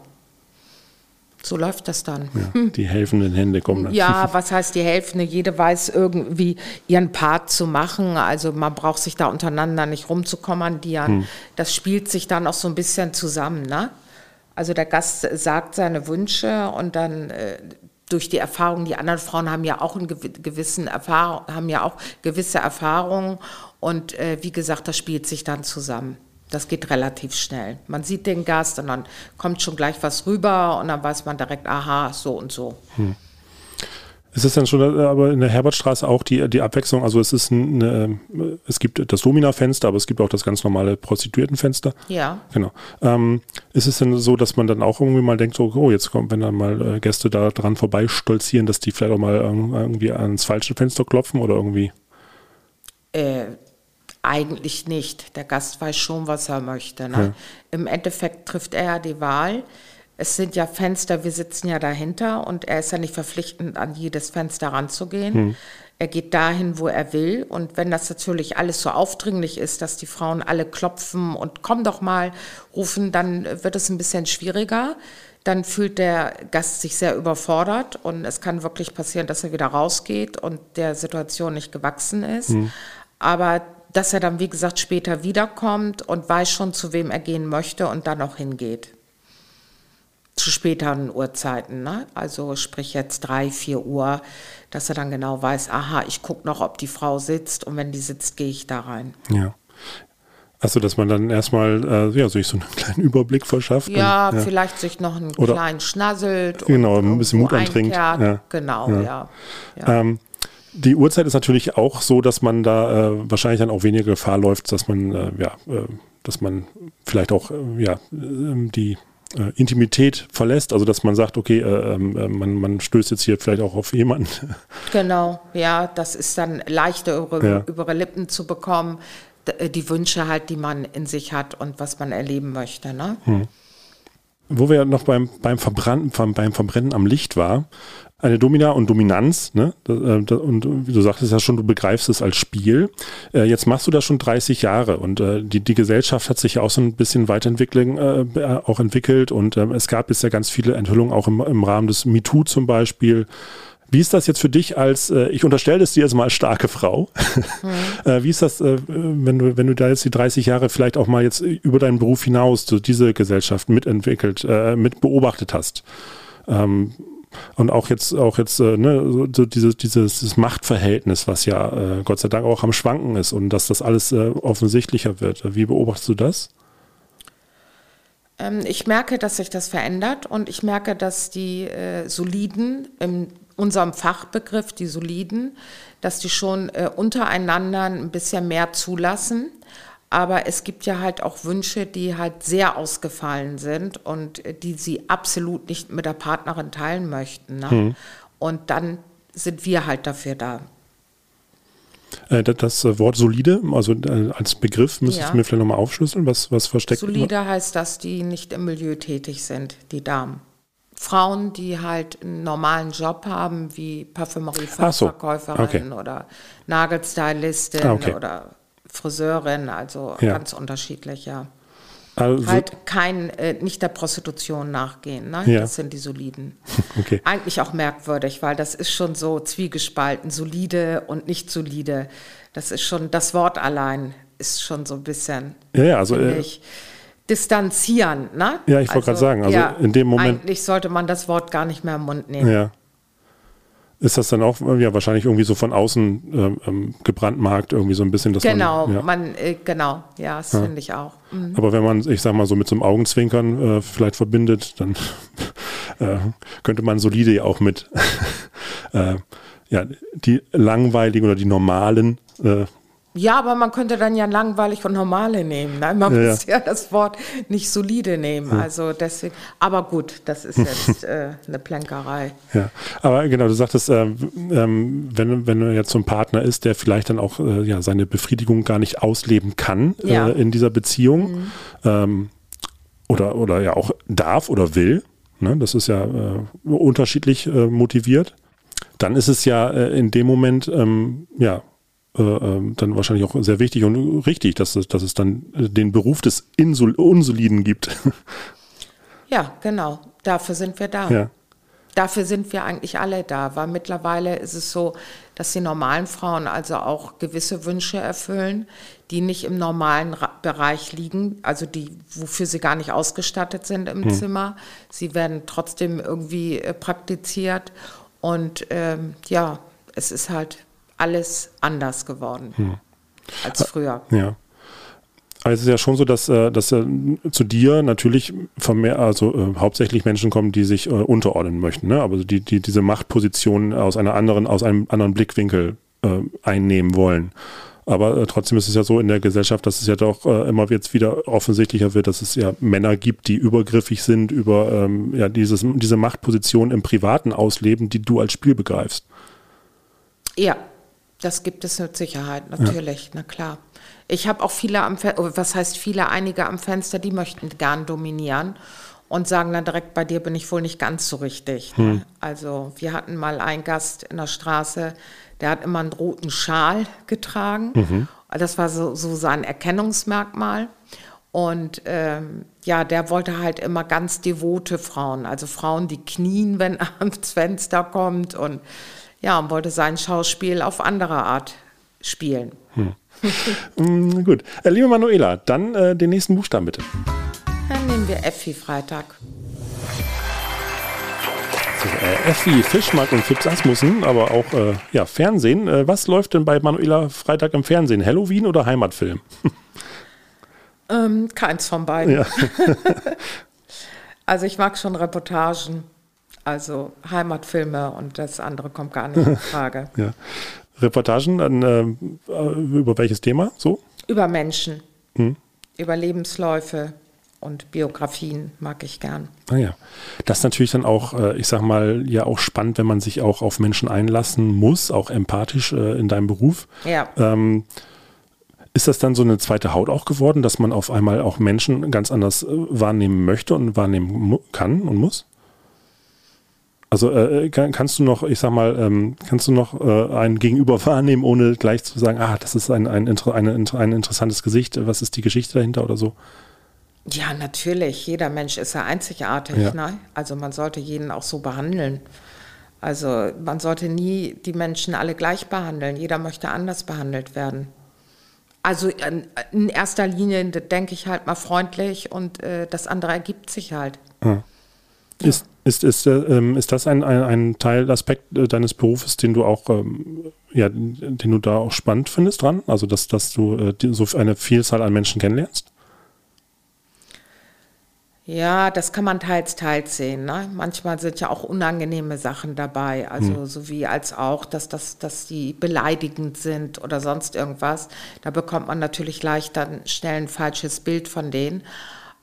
so läuft das dann. Ja, die helfenden Hände kommen dann. Ja, was heißt die helfende? Jede weiß irgendwie ihren Part zu machen. Also man braucht sich da untereinander nicht rumzukommandieren. Hm. Das spielt sich dann auch so ein bisschen zusammen. Ne? Also der Gast sagt seine Wünsche und dann äh, durch die Erfahrung, die anderen Frauen haben ja auch einen gewissen Erfahrung, haben ja auch gewisse Erfahrungen und äh, wie gesagt, das spielt sich dann zusammen. Das geht relativ schnell. Man sieht den Gast und dann kommt schon gleich was rüber und dann weiß man direkt, aha, so und so. Hm. Ist es dann schon äh, aber in der Herbertstraße auch die, die Abwechslung? Also es ist eine, es gibt das Domina-Fenster, aber es gibt auch das ganz normale Prostituiertenfenster. Ja. Genau. Ähm, ist es denn so, dass man dann auch irgendwie mal denkt, so, oh, jetzt kommt, wenn dann mal äh, Gäste da dran vorbeistolzieren, dass die vielleicht auch mal irgendwie ans falsche Fenster klopfen oder irgendwie? Äh, eigentlich nicht. Der Gast weiß schon, was er möchte. Ne? Ja. Im Endeffekt trifft er ja die Wahl. Es sind ja Fenster, wir sitzen ja dahinter und er ist ja nicht verpflichtend, an jedes Fenster ranzugehen. Hm. Er geht dahin, wo er will. Und wenn das natürlich alles so aufdringlich ist, dass die Frauen alle klopfen und komm doch mal rufen, dann wird es ein bisschen schwieriger. Dann fühlt der Gast sich sehr überfordert und es kann wirklich passieren, dass er wieder rausgeht und der Situation nicht gewachsen ist. Hm. Aber dass er dann, wie gesagt, später wiederkommt und weiß schon, zu wem er gehen möchte und dann auch hingeht. Zu späteren Uhrzeiten, ne? also sprich jetzt drei, vier Uhr, dass er dann genau weiß, aha, ich gucke noch, ob die Frau sitzt und wenn die sitzt, gehe ich da rein. Ja. Also, dass man dann erstmal äh, ja, sich so einen kleinen Überblick verschafft. Ja, und, ja. vielleicht sich noch einen Oder, kleinen schnasselt. Genau, ein bisschen Mut antrinkt. Ja. Genau, ja. ja. Ähm, die Uhrzeit ist natürlich auch so, dass man da äh, wahrscheinlich dann auch weniger Gefahr läuft, dass man, äh, ja, äh, dass man vielleicht auch, äh, ja, ähm, die äh, Intimität verlässt, also dass man sagt, okay, äh, ähm, man, man stößt jetzt hier vielleicht auch auf jemanden. Genau, ja, das ist dann leichter über, ja. über Lippen zu bekommen, die Wünsche halt, die man in sich hat und was man erleben möchte. Ne? Hm. Wo wir noch beim, beim, Verbrennen, beim Verbrennen am Licht war, eine Domina und Dominanz, ne? Äh, und wie du sagtest ja schon, du begreifst es als Spiel. Äh, jetzt machst du das schon 30 Jahre und äh, die, die Gesellschaft hat sich ja auch so ein bisschen weiterentwickelt, auch entwickelt und es gab ja ganz viele Enthüllungen auch im, im Rahmen des MeToo zum Beispiel. Wie ist das jetzt für dich als, ich unterstelle es dir jetzt mal als starke Frau. Mhm. Wie ist das, wenn du, wenn du da jetzt die 30 Jahre vielleicht auch mal jetzt über deinen Beruf hinaus so diese Gesellschaft mitentwickelt, mit beobachtet hast? Ähm, und auch jetzt, auch jetzt, äh, ne, so dieses, dieses, dieses Machtverhältnis, was ja äh, Gott sei Dank auch am Schwanken ist und dass das alles äh, offensichtlicher wird. Wie beobachtest du das? Ähm, ich merke, dass sich das verändert und ich merke, dass die äh, Soliden, in unserem Fachbegriff, die Soliden, dass die schon äh, untereinander ein bisschen mehr zulassen. Aber es gibt ja halt auch Wünsche, die halt sehr ausgefallen sind und äh, die sie absolut nicht mit der Partnerin teilen möchten. Ne? Hm. Und dann sind wir halt dafür da. Äh, das äh, Wort solide, also äh, als Begriff, müsstest ja. du mir vielleicht nochmal aufschlüsseln, was, was versteckt Solide heißt, dass die nicht im Milieu tätig sind, die Damen. Frauen, die halt einen normalen Job haben, wie Parfümerie-Fachverkäuferin so. okay. oder Nagelstylistin ah, okay. oder Friseurin, also ja. ganz unterschiedlich, ja. Also, halt kein, äh, nicht der Prostitution nachgehen. Ne? Ja. Das sind die Soliden. Okay. Eigentlich auch merkwürdig, weil das ist schon so zwiegespalten, solide und nicht solide. Das ist schon, das Wort allein ist schon so ein bisschen, ja, ja, also, äh, ich, distanzieren. Ne? Ja, ich wollte also, gerade sagen, also ja, in dem Moment. Eigentlich sollte man das Wort gar nicht mehr im Mund nehmen. Ja. Ist das dann auch ja, wahrscheinlich irgendwie so von außen ähm, ähm gebrandmarkt, irgendwie so ein bisschen das Genau, man, ja. man, äh, genau, ja, das ja. finde ich auch. Mhm. Aber wenn man, ich sag mal, so mit so einem Augenzwinkern äh, vielleicht verbindet, dann äh, könnte man solide ja auch mit äh, ja, die langweiligen oder die normalen äh, ja, aber man könnte dann ja langweilig und normale nehmen. Ne? Man ja, muss ja. ja. das Wort nicht solide nehmen. Also deswegen, aber gut, das ist jetzt äh, eine Plänkerei. Ja, aber genau, du sagtest, äh, ähm, wenn, wenn jetzt so ein Partner ist, der vielleicht dann auch äh, ja, seine Befriedigung gar nicht ausleben kann äh, ja. in dieser Beziehung mhm. ähm, oder, oder ja auch darf oder will, ne? das ist ja äh, unterschiedlich äh, motiviert, dann ist es ja in dem Moment, ähm, ja, äh, dann wahrscheinlich auch sehr wichtig und richtig, dass es, dass es dann den Beruf des Insul Unsoliden gibt. Ja, genau. Dafür sind wir da. Ja. Dafür sind wir eigentlich alle da, weil mittlerweile ist es so, dass die normalen Frauen also auch gewisse Wünsche erfüllen, die nicht im normalen Bereich liegen, also die, wofür sie gar nicht ausgestattet sind im hm. Zimmer. Sie werden trotzdem irgendwie äh, praktiziert und ähm, ja, es ist halt alles anders geworden hm. als früher. Ja. Also es ist ja schon so, dass, äh, dass äh, zu dir natürlich vermehr, also äh, hauptsächlich Menschen kommen, die sich äh, unterordnen möchten, ne? aber die, die diese Machtposition aus einer anderen, aus einem anderen Blickwinkel äh, einnehmen wollen. Aber äh, trotzdem ist es ja so in der Gesellschaft, dass es ja doch immer jetzt wieder offensichtlicher wird, dass es ja Männer gibt, die übergriffig sind über ähm, ja, dieses, diese Machtposition im Privaten ausleben, die du als Spiel begreifst. Ja, das gibt es mit Sicherheit, natürlich, ja. na klar. Ich habe auch viele am Fenster, oh, was heißt viele, einige am Fenster, die möchten gern dominieren und sagen dann direkt, bei dir bin ich wohl nicht ganz so richtig. Ne? Hm. Also wir hatten mal einen Gast in der Straße, der hat immer einen roten Schal getragen. Mhm. Das war so, so sein Erkennungsmerkmal. Und ähm, ja, der wollte halt immer ganz devote Frauen, also Frauen, die knien, wenn er ans Fenster kommt und ja, und wollte sein Schauspiel auf andere Art spielen. Hm. mm, gut. Äh, liebe Manuela, dann äh, den nächsten Buchstaben bitte. Dann nehmen wir F wie Freitag. So, äh, wie Fischmark und Fips Asmussen, aber auch äh, ja, Fernsehen. Äh, was läuft denn bei Manuela Freitag im Fernsehen? Halloween oder Heimatfilm? ähm, keins von beiden. Ja. also ich mag schon Reportagen. Also Heimatfilme und das andere kommt gar nicht in Frage. ja. Reportagen dann, äh, über welches Thema so? Über Menschen, hm. über Lebensläufe und Biografien mag ich gern. Ah ja. Das ist natürlich dann auch, äh, ich sag mal, ja auch spannend, wenn man sich auch auf Menschen einlassen muss, auch empathisch äh, in deinem Beruf. Ja. Ähm, ist das dann so eine zweite Haut auch geworden, dass man auf einmal auch Menschen ganz anders äh, wahrnehmen möchte und wahrnehmen kann und muss? Also äh, kann, kannst du noch, ich sag mal, ähm, kannst du noch äh, ein Gegenüber wahrnehmen, ohne gleich zu sagen, ah, das ist ein, ein, ein, ein interessantes Gesicht, was ist die Geschichte dahinter oder so? Ja, natürlich. Jeder Mensch ist ja einzigartig. Ja. Ne? Also man sollte jeden auch so behandeln. Also man sollte nie die Menschen alle gleich behandeln. Jeder möchte anders behandelt werden. Also in, in erster Linie denke ich halt mal freundlich und äh, das andere ergibt sich halt. Ja. Ist, Ist, ist, äh, ähm, ist das ein, ein, ein Teilaspekt äh, deines Berufes, den du auch, ähm, ja, den du da auch spannend findest dran? Also, dass, dass du äh, so eine Vielzahl an Menschen kennenlernst? Ja, das kann man teils, teils sehen. Ne? Manchmal sind ja auch unangenehme Sachen dabei, also hm. sowie als auch, dass, das, dass die beleidigend sind oder sonst irgendwas. Da bekommt man natürlich leicht dann schnell ein falsches Bild von denen.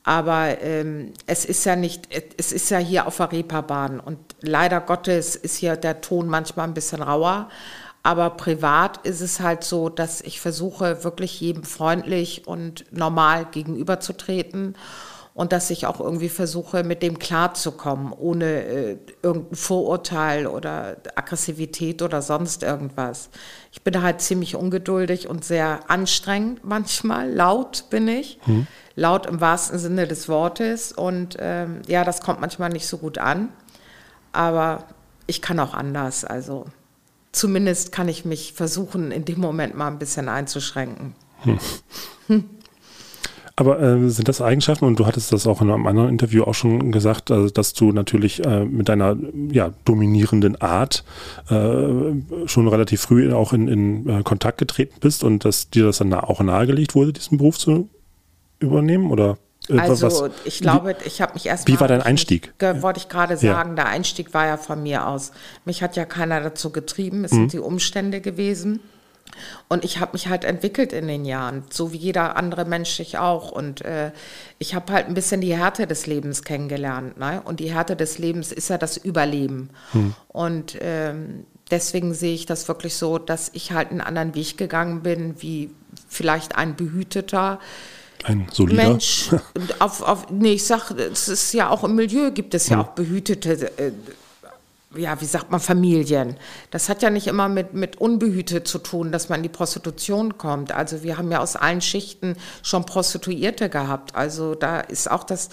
Aber ähm, es ist ja nicht, es ist ja hier auf der Reeperbahn und leider Gottes ist hier der Ton manchmal ein bisschen rauer. Aber privat ist es halt so, dass ich versuche, wirklich jedem freundlich und normal gegenüberzutreten und dass ich auch irgendwie versuche, mit dem klarzukommen, ohne äh, irgendein Vorurteil oder Aggressivität oder sonst irgendwas. Ich bin halt ziemlich ungeduldig und sehr anstrengend manchmal, laut bin ich. Hm laut im wahrsten Sinne des Wortes. Und ähm, ja, das kommt manchmal nicht so gut an. Aber ich kann auch anders. Also zumindest kann ich mich versuchen, in dem Moment mal ein bisschen einzuschränken. Hm. Aber äh, sind das Eigenschaften, und du hattest das auch in einem anderen Interview auch schon gesagt, also, dass du natürlich äh, mit deiner ja, dominierenden Art äh, schon relativ früh auch in, in äh, Kontakt getreten bist und dass dir das dann auch nahegelegt wurde, diesen Beruf zu übernehmen oder äh, also was, ich glaube, ich habe mich erst Wie war dein Einstieg? Wollte ich gerade sagen, ja. der Einstieg war ja von mir aus. Mich hat ja keiner dazu getrieben, es mhm. sind die Umstände gewesen. Und ich habe mich halt entwickelt in den Jahren, so wie jeder andere Mensch sich auch. Und äh, ich habe halt ein bisschen die Härte des Lebens kennengelernt. Ne? Und die Härte des Lebens ist ja das Überleben. Mhm. Und ähm, deswegen sehe ich das wirklich so, dass ich halt einen anderen Weg gegangen bin, wie vielleicht ein Behüteter ein solider. Mensch, auf, auf, nee, ich sag, es ist ja auch im Milieu gibt es ja, ja. auch behütete, äh, ja, wie sagt man, Familien. Das hat ja nicht immer mit, mit Unbehütet zu tun, dass man in die Prostitution kommt. Also wir haben ja aus allen Schichten schon Prostituierte gehabt. Also da ist auch das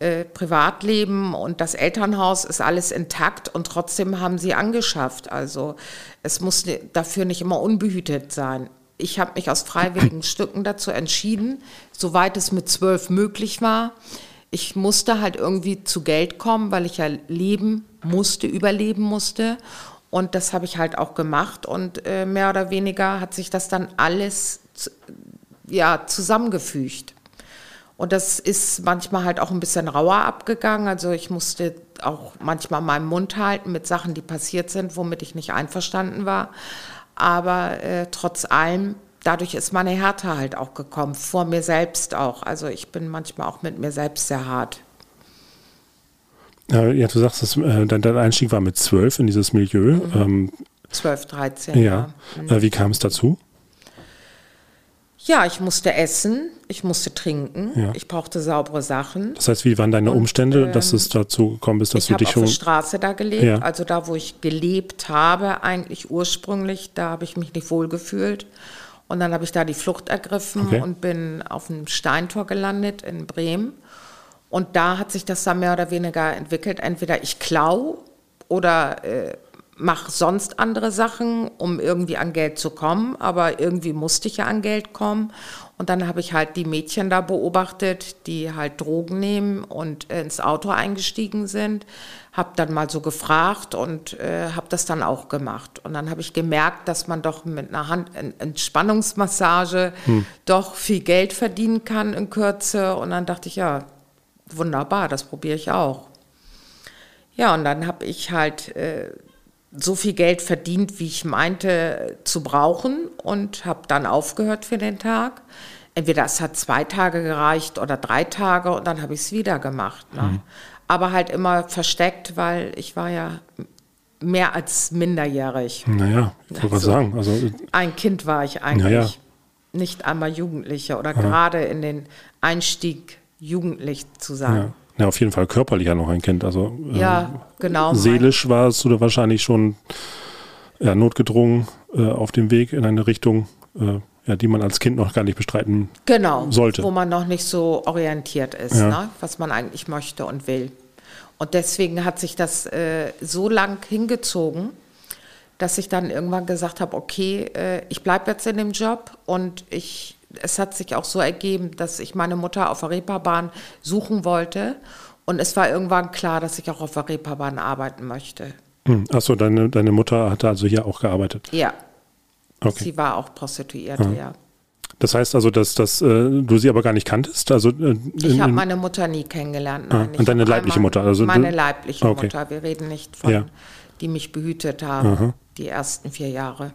äh, Privatleben und das Elternhaus ist alles intakt und trotzdem haben sie angeschafft. Also es muss dafür nicht immer unbehütet sein ich habe mich aus freiwilligen Stücken dazu entschieden, soweit es mit zwölf möglich war. Ich musste halt irgendwie zu Geld kommen, weil ich ja leben musste, überleben musste. Und das habe ich halt auch gemacht. Und äh, mehr oder weniger hat sich das dann alles ja, zusammengefügt. Und das ist manchmal halt auch ein bisschen rauer abgegangen. Also ich musste auch manchmal meinen Mund halten mit Sachen, die passiert sind, womit ich nicht einverstanden war. Aber äh, trotz allem, dadurch ist meine Härte halt auch gekommen, vor mir selbst auch. Also ich bin manchmal auch mit mir selbst sehr hart. Ja, du sagst, dass, äh, dein, dein, Einstieg war mit zwölf in dieses Milieu. Mhm. Ähm, 12, 13. Ja. ja. Mhm. Äh, wie kam es dazu? Ja, ich musste essen, ich musste trinken, ja. ich brauchte saubere Sachen. Das heißt, wie waren deine und, Umstände, dass ähm, es dazu gekommen ist, dass du dich schon... Ich habe auf der Straße da gelebt, ja. also da, wo ich gelebt habe, eigentlich ursprünglich, da habe ich mich nicht wohl gefühlt. Und dann habe ich da die Flucht ergriffen okay. und bin auf dem Steintor gelandet in Bremen. Und da hat sich das dann mehr oder weniger entwickelt. Entweder ich klau oder äh, mache sonst andere Sachen, um irgendwie an Geld zu kommen, aber irgendwie musste ich ja an Geld kommen. Und dann habe ich halt die Mädchen da beobachtet, die halt Drogen nehmen und ins Auto eingestiegen sind. Habe dann mal so gefragt und äh, habe das dann auch gemacht. Und dann habe ich gemerkt, dass man doch mit einer Hand Entspannungsmassage hm. doch viel Geld verdienen kann in Kürze. Und dann dachte ich, ja, wunderbar, das probiere ich auch. Ja, und dann habe ich halt äh, so viel Geld verdient, wie ich meinte zu brauchen und habe dann aufgehört für den Tag. Entweder es hat zwei Tage gereicht oder drei Tage und dann habe ich es wieder gemacht. Ne? Mhm. Aber halt immer versteckt, weil ich war ja mehr als minderjährig. Naja, ich wollte also, sagen. Also, ein Kind war ich eigentlich. Naja. Nicht einmal Jugendliche oder ja. gerade in den Einstieg jugendlich zu sein. Ja. Ja, auf jeden Fall körperlich ja noch ein Kind. Also ja, äh, genau. Seelisch warst du da wahrscheinlich schon ja, notgedrungen äh, auf dem Weg in eine Richtung, äh, ja, die man als Kind noch gar nicht bestreiten genau, sollte. Wo man noch nicht so orientiert ist, ja. ne, was man eigentlich möchte und will. Und deswegen hat sich das äh, so lang hingezogen, dass ich dann irgendwann gesagt habe, okay, äh, ich bleibe jetzt in dem Job und ich es hat sich auch so ergeben, dass ich meine Mutter auf der Reeperbahn suchen wollte Und es war irgendwann klar, dass ich auch auf der Reeperbahn arbeiten möchte. Hm. Achso, deine, deine Mutter hatte also hier auch gearbeitet. Ja. Okay. Sie war auch Prostituierte, ja. Das heißt also, dass, dass äh, du sie aber gar nicht kanntest? Also, äh, Ich habe in- meine Mutter nie kennengelernt. Ah, Nein, und Ich deine leibliche Mutter, also meine leibliche Okay. Mutter. Wir reden nicht von, Ja. die mich behütet haben, die ersten vier Jahre,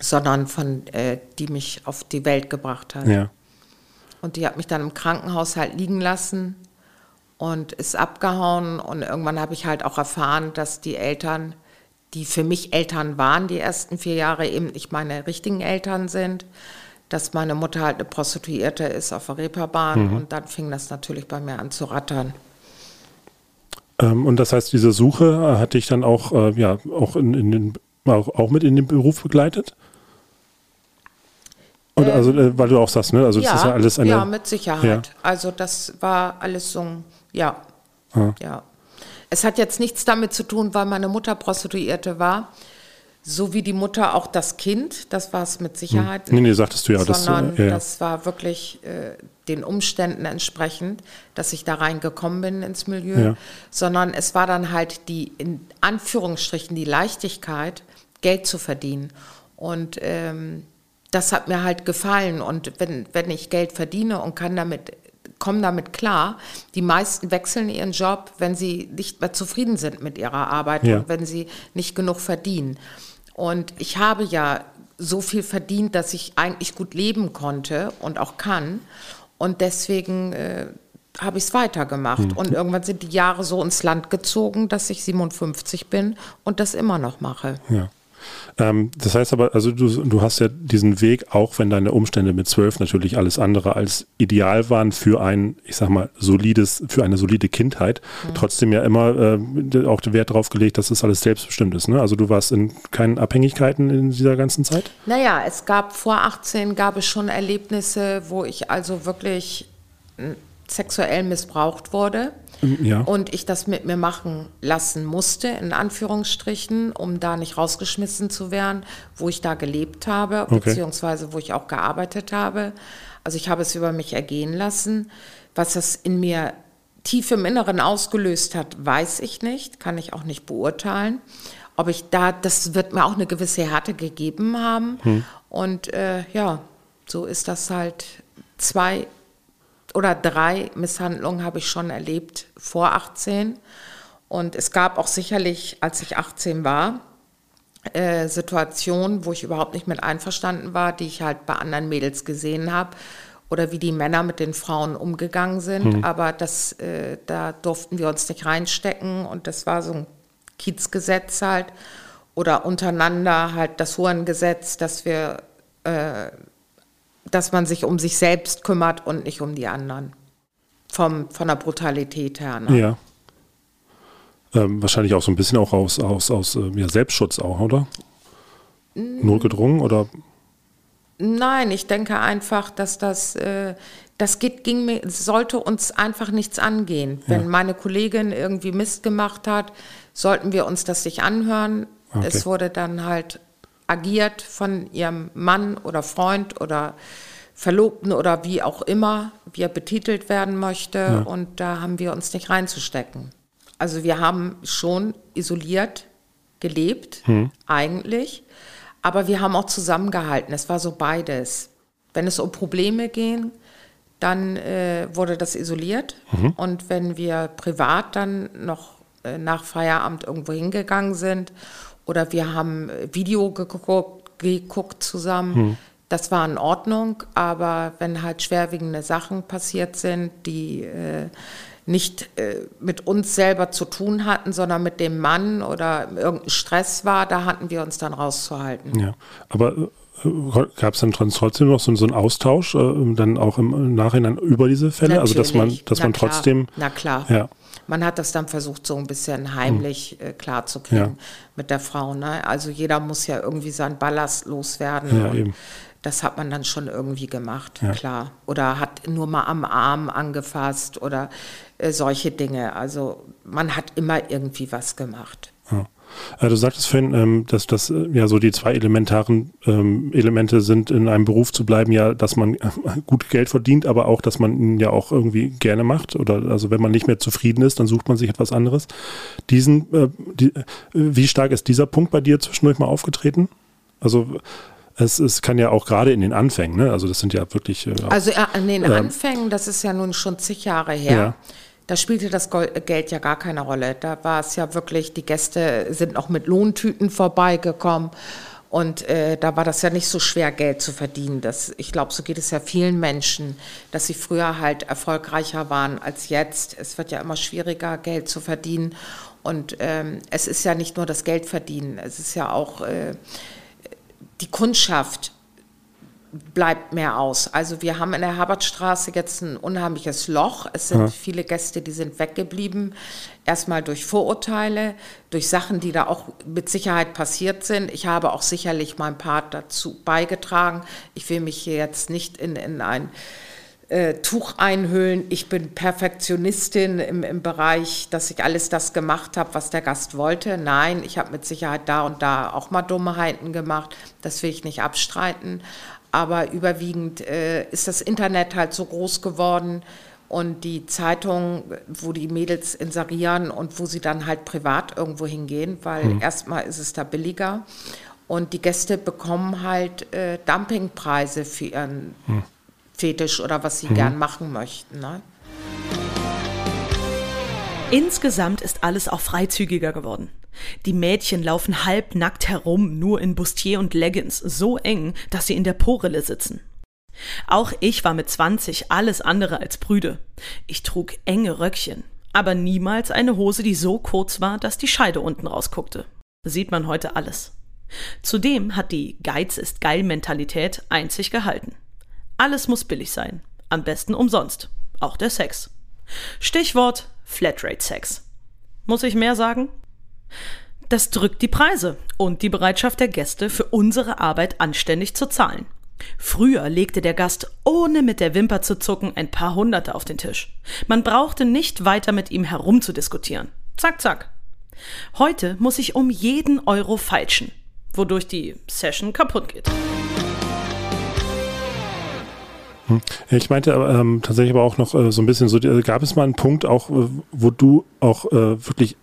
sondern von, äh, die mich auf die Welt gebracht hat. ja. Und die hat mich dann im Krankenhaus halt liegen lassen und ist abgehauen. Und irgendwann habe ich halt auch erfahren, dass die Eltern, die für mich Eltern waren, die ersten vier Jahre eben nicht meine richtigen Eltern sind. Dass meine Mutter halt eine Prostituierte ist auf der Reeperbahn. Und dann fing das natürlich bei mir an zu rattern. Ähm, und das heißt, diese Suche äh, hat dich dann auch, äh, ja, auch, in, in den, auch, auch mit in den Beruf begleitet? Oder, also, äh, weil du auch sagst, ne? Also, das ist ja alles eine. Ja, mit Sicherheit. Ja. Also das war alles so, ein- ja, Ah. ja. Es hat jetzt nichts damit zu tun, weil meine Mutter Prostituierte war, so wie die Mutter auch das Kind, das war es mit Sicherheit. Nee, nee, sagtest du ja. Das, sondern äh, ja, ja. das war wirklich äh, den Umständen entsprechend, dass ich da reingekommen bin ins Milieu, Ja. sondern es war dann halt die, in Anführungsstrichen, die Leichtigkeit, Geld zu verdienen. Und ähm, das hat mir halt gefallen. Und wenn, wenn ich Geld verdiene und kann damit, komme damit klar, die meisten wechseln ihren Job, wenn sie nicht mehr zufrieden sind mit ihrer Arbeit Ja. und wenn sie nicht genug verdienen. Und ich habe ja so viel verdient, dass ich eigentlich gut leben konnte und auch kann. Und deswegen äh, habe ich es weitergemacht. Und irgendwann sind die Jahre so ins Land gezogen, dass ich 57 bin und das immer noch mache. Ja. Ähm, das heißt aber, also du, du hast ja diesen Weg, auch wenn deine Umstände mit zwölf natürlich alles andere als ideal waren für ein, ich sag mal, solides, für eine solide Kindheit, Mhm. trotzdem ja immer äh, auch den Wert darauf gelegt, dass das alles selbstbestimmt ist. Ne? Also du warst in keinen Abhängigkeiten in dieser ganzen Zeit? Naja, es gab vor 18 gab es schon Erlebnisse, wo ich also wirklich mm, sexuell missbraucht wurde. Ja. Und ich das mit mir machen lassen musste, in Anführungsstrichen, um da nicht rausgeschmissen zu werden, wo ich da gelebt habe, Okay. beziehungsweise wo ich auch gearbeitet habe. Also ich habe es über mich ergehen lassen. Was das in mir tief im Inneren ausgelöst hat, weiß ich nicht, kann ich auch nicht beurteilen. Ob ich da, das wird mir auch eine gewisse Härte gegeben haben. Und äh, ja, so ist das halt zwei oder drei Misshandlungen habe ich schon erlebt vor 18. Und es gab auch sicherlich, als ich 18 war, äh, Situationen, wo ich überhaupt nicht mit einverstanden war, die ich halt bei anderen Mädels gesehen habe oder wie die Männer mit den Frauen umgegangen sind. Aber das, äh, da durften wir uns nicht reinstecken und das war so ein Kiezgesetz halt oder untereinander halt das Hurengesetz, dass wir äh, dass man sich um sich selbst kümmert und nicht um die anderen. Vom, von der Brutalität her. Ne? Ja. Ähm, wahrscheinlich auch so ein bisschen auch aus, aus, aus äh, ja, Selbstschutz auch, oder? Notgedrungen oder? Nein, ich denke einfach, dass das, äh, das geht, ging mir, sollte uns einfach nichts angehen. Wenn meine Kollegin irgendwie Mist gemacht hat, sollten wir uns das nicht anhören. Okay. Es wurde dann halt agiert von ihrem Mann oder Freund oder Verlobten oder wie auch immer, wie er betitelt werden möchte. Und da haben wir uns nicht reinzustecken. Also wir haben schon isoliert gelebt, eigentlich. Aber wir haben auch zusammengehalten. Es war so beides. Wenn es um Probleme ging, dann äh, wurde das isoliert. Und wenn wir privat dann noch äh, nach Feierabend irgendwo hingegangen sind oder wir haben äh, Video geguckt, geguckt zusammen, das war in Ordnung. Aber wenn halt schwerwiegende Sachen passiert sind, die äh, nicht äh, mit uns selber zu tun hatten, sondern mit dem Mann oder irgendein Stress war, da hatten wir uns dann rauszuhalten. Ja. Aber äh, gab es dann trotzdem noch so, so einen Austausch, äh, dann auch im Nachhinein über diese Fälle? Also dass man, Natürlich. dass man klar. trotzdem. Na klar. Ja. Man hat das dann versucht, so ein bisschen heimlich äh, klarzukriegen Ja. mit der Frau. Ne? Also jeder muss ja irgendwie seinen Ballast loswerden. Ja, und eben. Das hat man dann schon irgendwie gemacht, Ja. klar. Oder hat nur mal am Arm angefasst oder äh, solche Dinge. Also man hat immer irgendwie was gemacht. Äh, du sagtest vorhin, ähm, dass das äh, ja so die zwei elementaren ähm, Elemente sind, in einem Beruf zu bleiben, ja, dass man äh, gut Geld verdient, aber auch, dass man ihn ja auch irgendwie gerne macht. Oder also wenn man nicht mehr zufrieden ist, dann sucht man sich etwas anderes. Diesen, äh, die, wie stark ist dieser Punkt bei dir zwischendurch mal aufgetreten? Also es, es kann ja auch gerade in den Anfängen, ne? also das sind ja wirklich. Äh, also an den Anfängen, das ist ja nun schon zig Jahre her. Ja da spielte das Geld ja gar keine Rolle. Da war es ja wirklich, die Gäste sind noch mit Lohntüten vorbeigekommen. Und äh, da war das ja nicht so schwer, Geld zu verdienen. Das, ich glaube, so geht es ja vielen Menschen, dass sie früher halt erfolgreicher waren als jetzt. Es wird ja immer schwieriger, Geld zu verdienen. Und ähm, es ist ja nicht nur das Geld verdienen, es ist ja auch äh, die Kundschaft, bleibt mehr aus. Also wir haben in der Herbertstraße jetzt ein unheimliches Loch. Es sind ja. viele Gäste, die sind weggeblieben. Erstmal durch Vorurteile, durch Sachen, die da auch mit Sicherheit passiert sind. Ich habe auch sicherlich mein Part dazu beigetragen. Ich will mich hier jetzt nicht in, in ein äh, Tuch einhüllen. Ich bin Perfektionistin im, im Bereich, dass ich alles das gemacht habe, was der Gast wollte. Nein, ich habe mit Sicherheit da und da auch mal Dummheiten gemacht. Das will ich nicht abstreiten aber überwiegend äh, ist das Internet halt so groß geworden und die Zeitung, wo die Mädels inserieren und wo sie dann halt privat irgendwo hingehen, weil mhm. erstmal ist es da billiger und die Gäste bekommen halt äh, Dumpingpreise für ihren mhm. Fetisch oder was sie mhm. gern machen möchten. Ne? Insgesamt ist alles auch freizügiger geworden. Die Mädchen laufen halbnackt herum, nur in Bustier und Leggings, so eng, dass sie in der Porille sitzen. Auch ich war mit 20 alles andere als prüde. Ich trug enge Röckchen, aber niemals eine Hose, die so kurz war, dass die Scheide unten rausguckte. Sieht man heute alles. Zudem hat die Geiz ist geil Mentalität einzig gehalten. Alles muss billig sein, am besten umsonst, auch der Sex. Stichwort Flatrate Sex. Muss ich mehr sagen? Das drückt die Preise und die Bereitschaft der Gäste für unsere Arbeit anständig zu zahlen. Früher legte der Gast ohne mit der Wimper zu zucken ein paar Hunderte auf den Tisch. Man brauchte nicht weiter mit ihm herumzudiskutieren. Zack, zack. Heute muss ich um jeden Euro feilschen, wodurch die Session kaputt geht. Hm. Ich meinte ähm, tatsächlich aber auch noch äh, so ein bisschen so, äh, gab es mal einen Punkt auch, äh, wo du auch äh, wirklich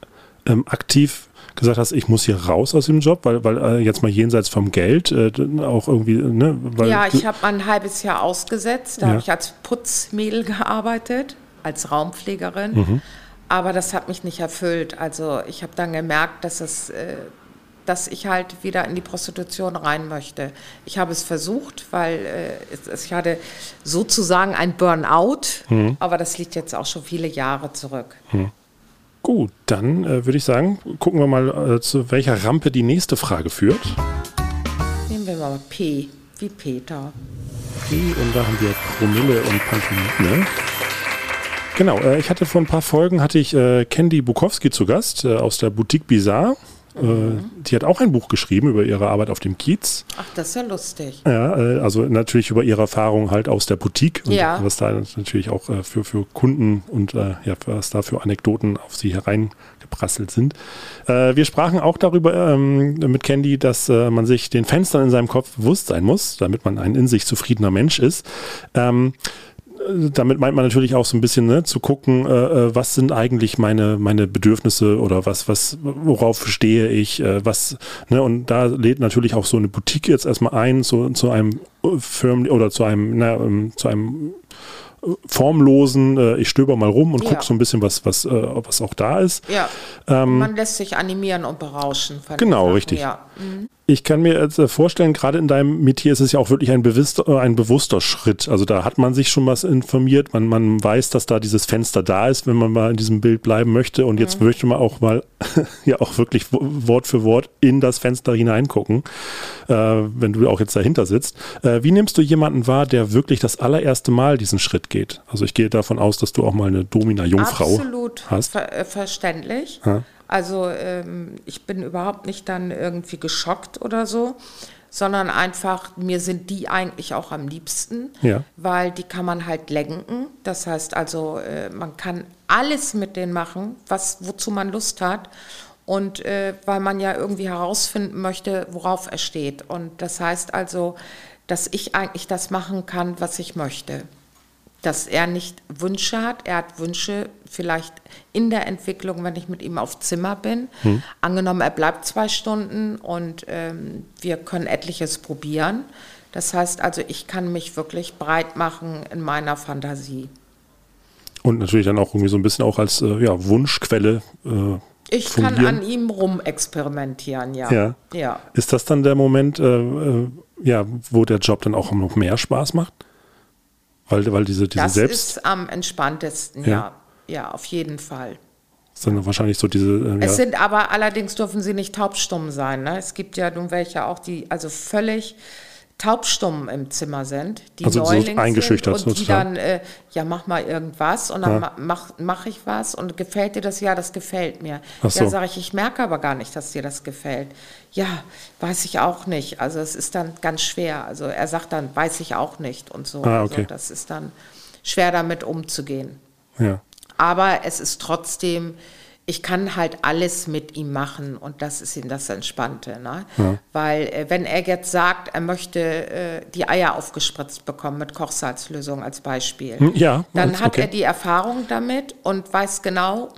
ähm, aktiv gesagt hast, ich muss hier raus aus dem Job, weil, weil äh, jetzt mal jenseits vom Geld äh, auch irgendwie, ne? Weil, ja, ich habe ein halbes Jahr ausgesetzt. Da ja. habe ich als Putzmädel gearbeitet, als Raumpflegerin. Mhm. Aber das hat mich nicht erfüllt. Also ich habe dann gemerkt, dass es äh, dass ich halt wieder in die Prostitution rein möchte. Ich habe es versucht, weil äh, ich hatte sozusagen ein Burnout, mhm. aber das liegt jetzt auch schon viele Jahre zurück. Mhm. Gut, dann äh, würde ich sagen, gucken wir mal, äh, zu welcher Rampe die nächste Frage führt. Nehmen wir mal P, wie Peter. P und da haben wir Promille und Pantomime. Genau, äh, ich hatte vor ein paar Folgen hatte ich äh, Candy Bukowski zu Gast äh, aus der Boutique Bizarre. Mhm. Die hat auch ein Buch geschrieben über ihre Arbeit auf dem Kiez. Ach, das ist ja lustig. Ja, äh, also natürlich über ihre Erfahrung halt aus der Boutique und ja. was da natürlich auch äh, für, für Kunden und ja, was da für Anekdoten auf sie hereingeprasselt sind. Wir sprachen auch darüber ähm, mit Candy, dass man sich den Fenstern in seinem Kopf bewusst sein muss, damit man ein in sich zufriedener Mensch ist. Damit meint man natürlich auch so ein bisschen ne, zu gucken, äh, äh, was sind eigentlich meine, meine Bedürfnisse oder was, was, worauf stehe ich, äh, was, ne, und da lädt natürlich auch so eine Boutique jetzt erstmal ein, zu, zu einem Firmen oder zu einem, na, ähm, zu einem formlosen, äh, ich stöber mal rum und ja. gucke so ein bisschen, was, was, äh, was auch da ist. Ja. Ähm, man lässt sich animieren und berauschen. Genau, richtig. Ja. Mhm. Ich kann mir jetzt äh, vorstellen, gerade in deinem Metier ist es ja auch wirklich ein bewusster, äh, ein bewusster Schritt. Also da hat man sich schon was informiert, man, man weiß, dass da dieses Fenster da ist, wenn man mal in diesem Bild bleiben möchte. Und jetzt mhm. möchte man auch mal ja auch wirklich Wort für Wort in das Fenster hineingucken, äh, wenn du auch jetzt dahinter sitzt. Äh, wie nimmst du jemanden wahr, der wirklich das allererste Mal diesen Schritt geht? Also ich gehe davon aus, dass du auch mal eine Domina-Jungfrau hast. Ver äh, verständlich. Ja. Also ähm, ich bin überhaupt nicht dann irgendwie geschockt oder so, sondern einfach, mir sind die eigentlich auch am liebsten, ja. weil die kann man halt lenken. Das heißt also, äh, man kann alles mit denen machen, was, wozu man Lust hat. Und äh, weil man ja irgendwie herausfinden möchte, worauf er steht. Und das heißt also, dass ich eigentlich das machen kann, was ich möchte. Dass er nicht Wünsche hat. Er hat Wünsche vielleicht in der Entwicklung, wenn ich mit ihm auf Zimmer bin. Hm. Angenommen, er bleibt zwei Stunden und ähm, wir können etliches probieren. Das heißt also, ich kann mich wirklich breit machen in meiner Fantasie. Und natürlich dann auch irgendwie so ein bisschen auch als äh, ja, Wunschquelle. Äh, ich fungieren. kann an ihm rumexperimentieren, ja. ja. ja. Ist das dann der Moment, äh, äh, ja, wo der Job dann auch noch mehr Spaß macht? Weil, weil diese, diese das Selbst. Das ist am entspanntesten, ja. ja. Ja, auf jeden Fall. Das sind ja. wahrscheinlich so diese. Äh, es sind aber allerdings dürfen sie nicht taubstumm sein. Ne? Es gibt ja nun welche auch, die also völlig taubstumm im Zimmer sind, die also Neuling so eingeschüchtert sind und die dann, äh, ja, mach mal irgendwas und dann ja. mach, mach ich was und gefällt dir das? Ja, das gefällt mir. So. Ja, sage ich, ich merke aber gar nicht, dass dir das gefällt. Ja, weiß ich auch nicht. Also es ist dann ganz schwer. Also er sagt dann, weiß ich auch nicht und so. Ah, okay. Also das ist dann schwer damit umzugehen. Ja. Aber es ist trotzdem ich kann halt alles mit ihm machen und das ist ihm das Entspannte. Ne? Ja. Weil äh, wenn er jetzt sagt, er möchte äh, die Eier aufgespritzt bekommen mit Kochsalzlösung als Beispiel, hm, ja, dann hat okay. er die Erfahrung damit und weiß genau,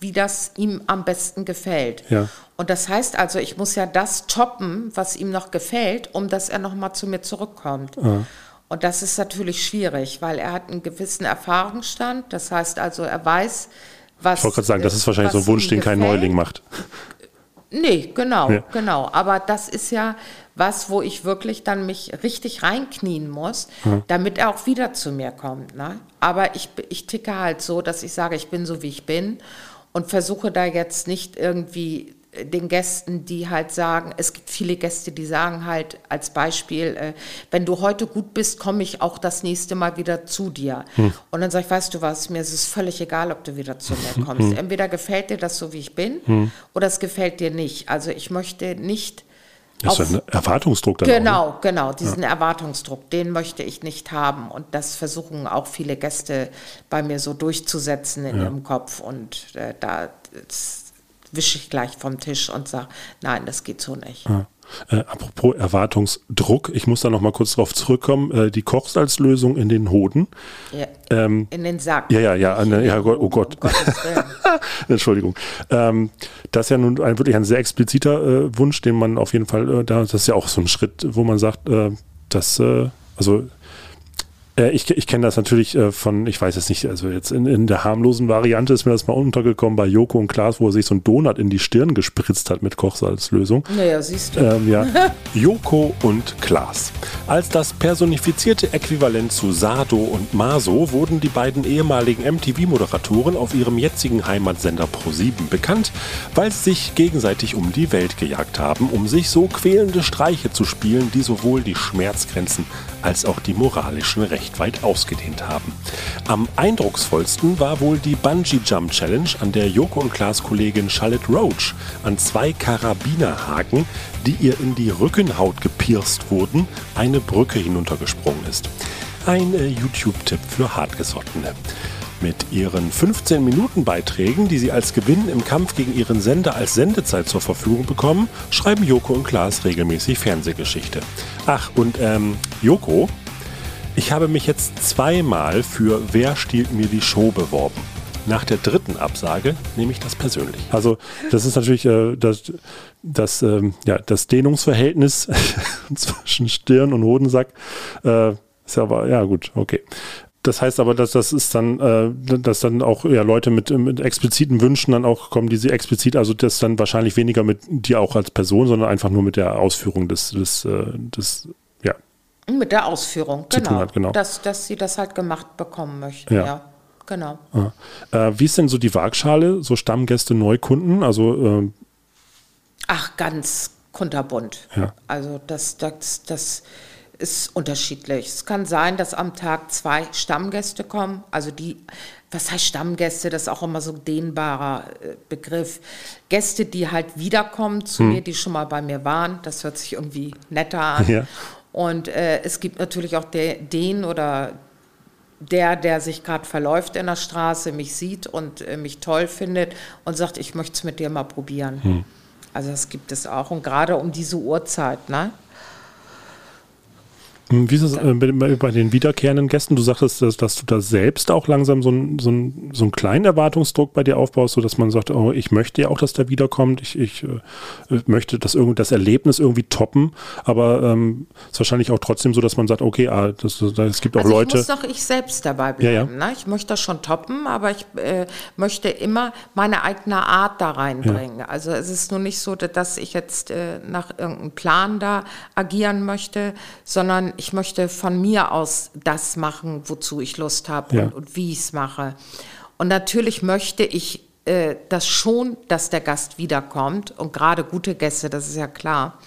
wie das ihm am besten gefällt. Ja. Und das heißt also, ich muss ja das toppen, was ihm noch gefällt, um dass er nochmal zu mir zurückkommt. Ja. Und das ist natürlich schwierig, weil er hat einen gewissen Erfahrungsstand. Das heißt also, er weiß, was. Ich wollte gerade sagen, das ist wahrscheinlich so ein Wunsch, den kein Neuling macht. Nee, genau, ja. genau. Aber das ist ja was, wo ich wirklich dann mich richtig reinknien muss, ja. damit er auch wieder zu mir kommt. Ne? Aber ich, ich ticke halt so, dass ich sage, ich bin so, wie ich bin und versuche da jetzt nicht irgendwie den Gästen, die halt sagen, es gibt viele Gäste, die sagen halt als Beispiel, äh, wenn du heute gut bist, komme ich auch das nächste Mal wieder zu dir. Hm. Und dann sage ich, weißt du was, mir ist es völlig egal, ob du wieder zu mir hm. kommst. Hm. Entweder gefällt dir das so, wie ich bin, hm. oder es gefällt dir nicht. Also ich möchte nicht das ist ein Erwartungsdruck dann Genau, auch, ne? genau, diesen ja. Erwartungsdruck, den möchte ich nicht haben. Und das versuchen auch viele Gäste bei mir so durchzusetzen in ja. ihrem Kopf. Und äh, da wische ich gleich vom Tisch und sage, nein, das geht so nicht. Ja. Äh, apropos Erwartungsdruck, ich muss da noch mal kurz drauf zurückkommen. Äh, die Kochsalzlösung in den Hoden. Ja, ähm, in den Sack. Ja, ja, ja. Ne, ja oh Gott. Um Entschuldigung. Ähm, das ist ja nun ein, wirklich ein sehr expliziter äh, Wunsch, den man auf jeden Fall, äh, da, das ist ja auch so ein Schritt, wo man sagt, äh, dass, äh, also ich, ich kenne das natürlich äh, von, ich weiß es nicht, also jetzt in, in, der harmlosen Variante ist mir das mal untergekommen bei Joko und Klaas, wo er sich so ein Donut in die Stirn gespritzt hat mit Kochsalzlösung. Naja, siehst du. Ähm, ja. Joko und Klaas. Als das personifizierte Äquivalent zu Sado und Maso wurden die beiden ehemaligen MTV-Moderatoren auf ihrem jetzigen Heimatsender Pro7 bekannt, weil sie sich gegenseitig um die Welt gejagt haben, um sich so quälende Streiche zu spielen, die sowohl die Schmerzgrenzen als auch die moralischen recht weit ausgedehnt haben. Am eindrucksvollsten war wohl die Bungee Jump Challenge, an der Joko und Klaas Kollegin Charlotte Roach an zwei Karabinerhaken, die ihr in die Rückenhaut gepierst wurden, eine Brücke hinuntergesprungen ist. Ein äh, YouTube-Tipp für Hartgesottene. Mit ihren 15-Minuten-Beiträgen, die sie als Gewinn im Kampf gegen ihren Sender als Sendezeit zur Verfügung bekommen, schreiben Joko und Klaas regelmäßig Fernsehgeschichte. Ach, und ähm, Joko, ich habe mich jetzt zweimal für Wer stiehlt mir die Show beworben. Nach der dritten Absage nehme ich das persönlich. Also das ist natürlich äh, das, das, ähm, ja, das Dehnungsverhältnis zwischen Stirn und Hodensack. Äh, ist aber, ja gut, okay. Das heißt aber, dass das ist dann, äh, dass dann auch ja, Leute mit, mit expliziten Wünschen dann auch kommen, die sie explizit, also das dann wahrscheinlich weniger mit dir auch als Person, sondern einfach nur mit der Ausführung des, des, äh, des mit der Ausführung, genau. Hat, genau. Dass, dass sie das halt gemacht bekommen möchten, ja. ja. Genau. Ja. Äh, wie ist denn so die Waagschale, so Stammgäste, Neukunden? Also äh Ach, ganz kunterbunt. Ja. Also das, das, das ist unterschiedlich. Es kann sein, dass am Tag zwei Stammgäste kommen. Also die, was heißt Stammgäste? Das ist auch immer so ein dehnbarer äh, Begriff. Gäste, die halt wiederkommen zu hm. mir, die schon mal bei mir waren. Das hört sich irgendwie netter an. Ja. Und äh, es gibt natürlich auch de, den oder der, der sich gerade verläuft in der Straße, mich sieht und äh, mich toll findet und sagt, ich möchte es mit dir mal probieren. Hm. Also das gibt es auch und gerade um diese Uhrzeit, ne? Hm, wie ist es äh, bei den wiederkehrenden Gästen? Du sagtest, dass, dass du da selbst auch langsam so, ein, so, ein, so einen kleinen Erwartungsdruck bei dir aufbaust, sodass man sagt, oh, ich möchte ja auch, dass der wiederkommt. Ich, ich äh, möchte das, irgendwie, das Erlebnis irgendwie toppen. Aber ähm, es ist wahrscheinlich auch trotzdem so, dass man sagt, okay, ah, das, das, es gibt auch also Leute. Ich muss doch ich selbst dabei bleiben. Ja, ja. Ne? Ich möchte das schon toppen, aber ich äh, möchte immer meine eigene Art da reinbringen. Ja. Also es ist nur nicht so, dass ich jetzt äh, nach irgendeinem Plan da agieren möchte, sondern ich möchte von mir aus das machen, wozu ich Lust habe ja. und, und, wie ich es mache. Und natürlich möchte ich äh, das schon, dass der Gast wiederkommt und gerade gute Gäste, das ist ja klar.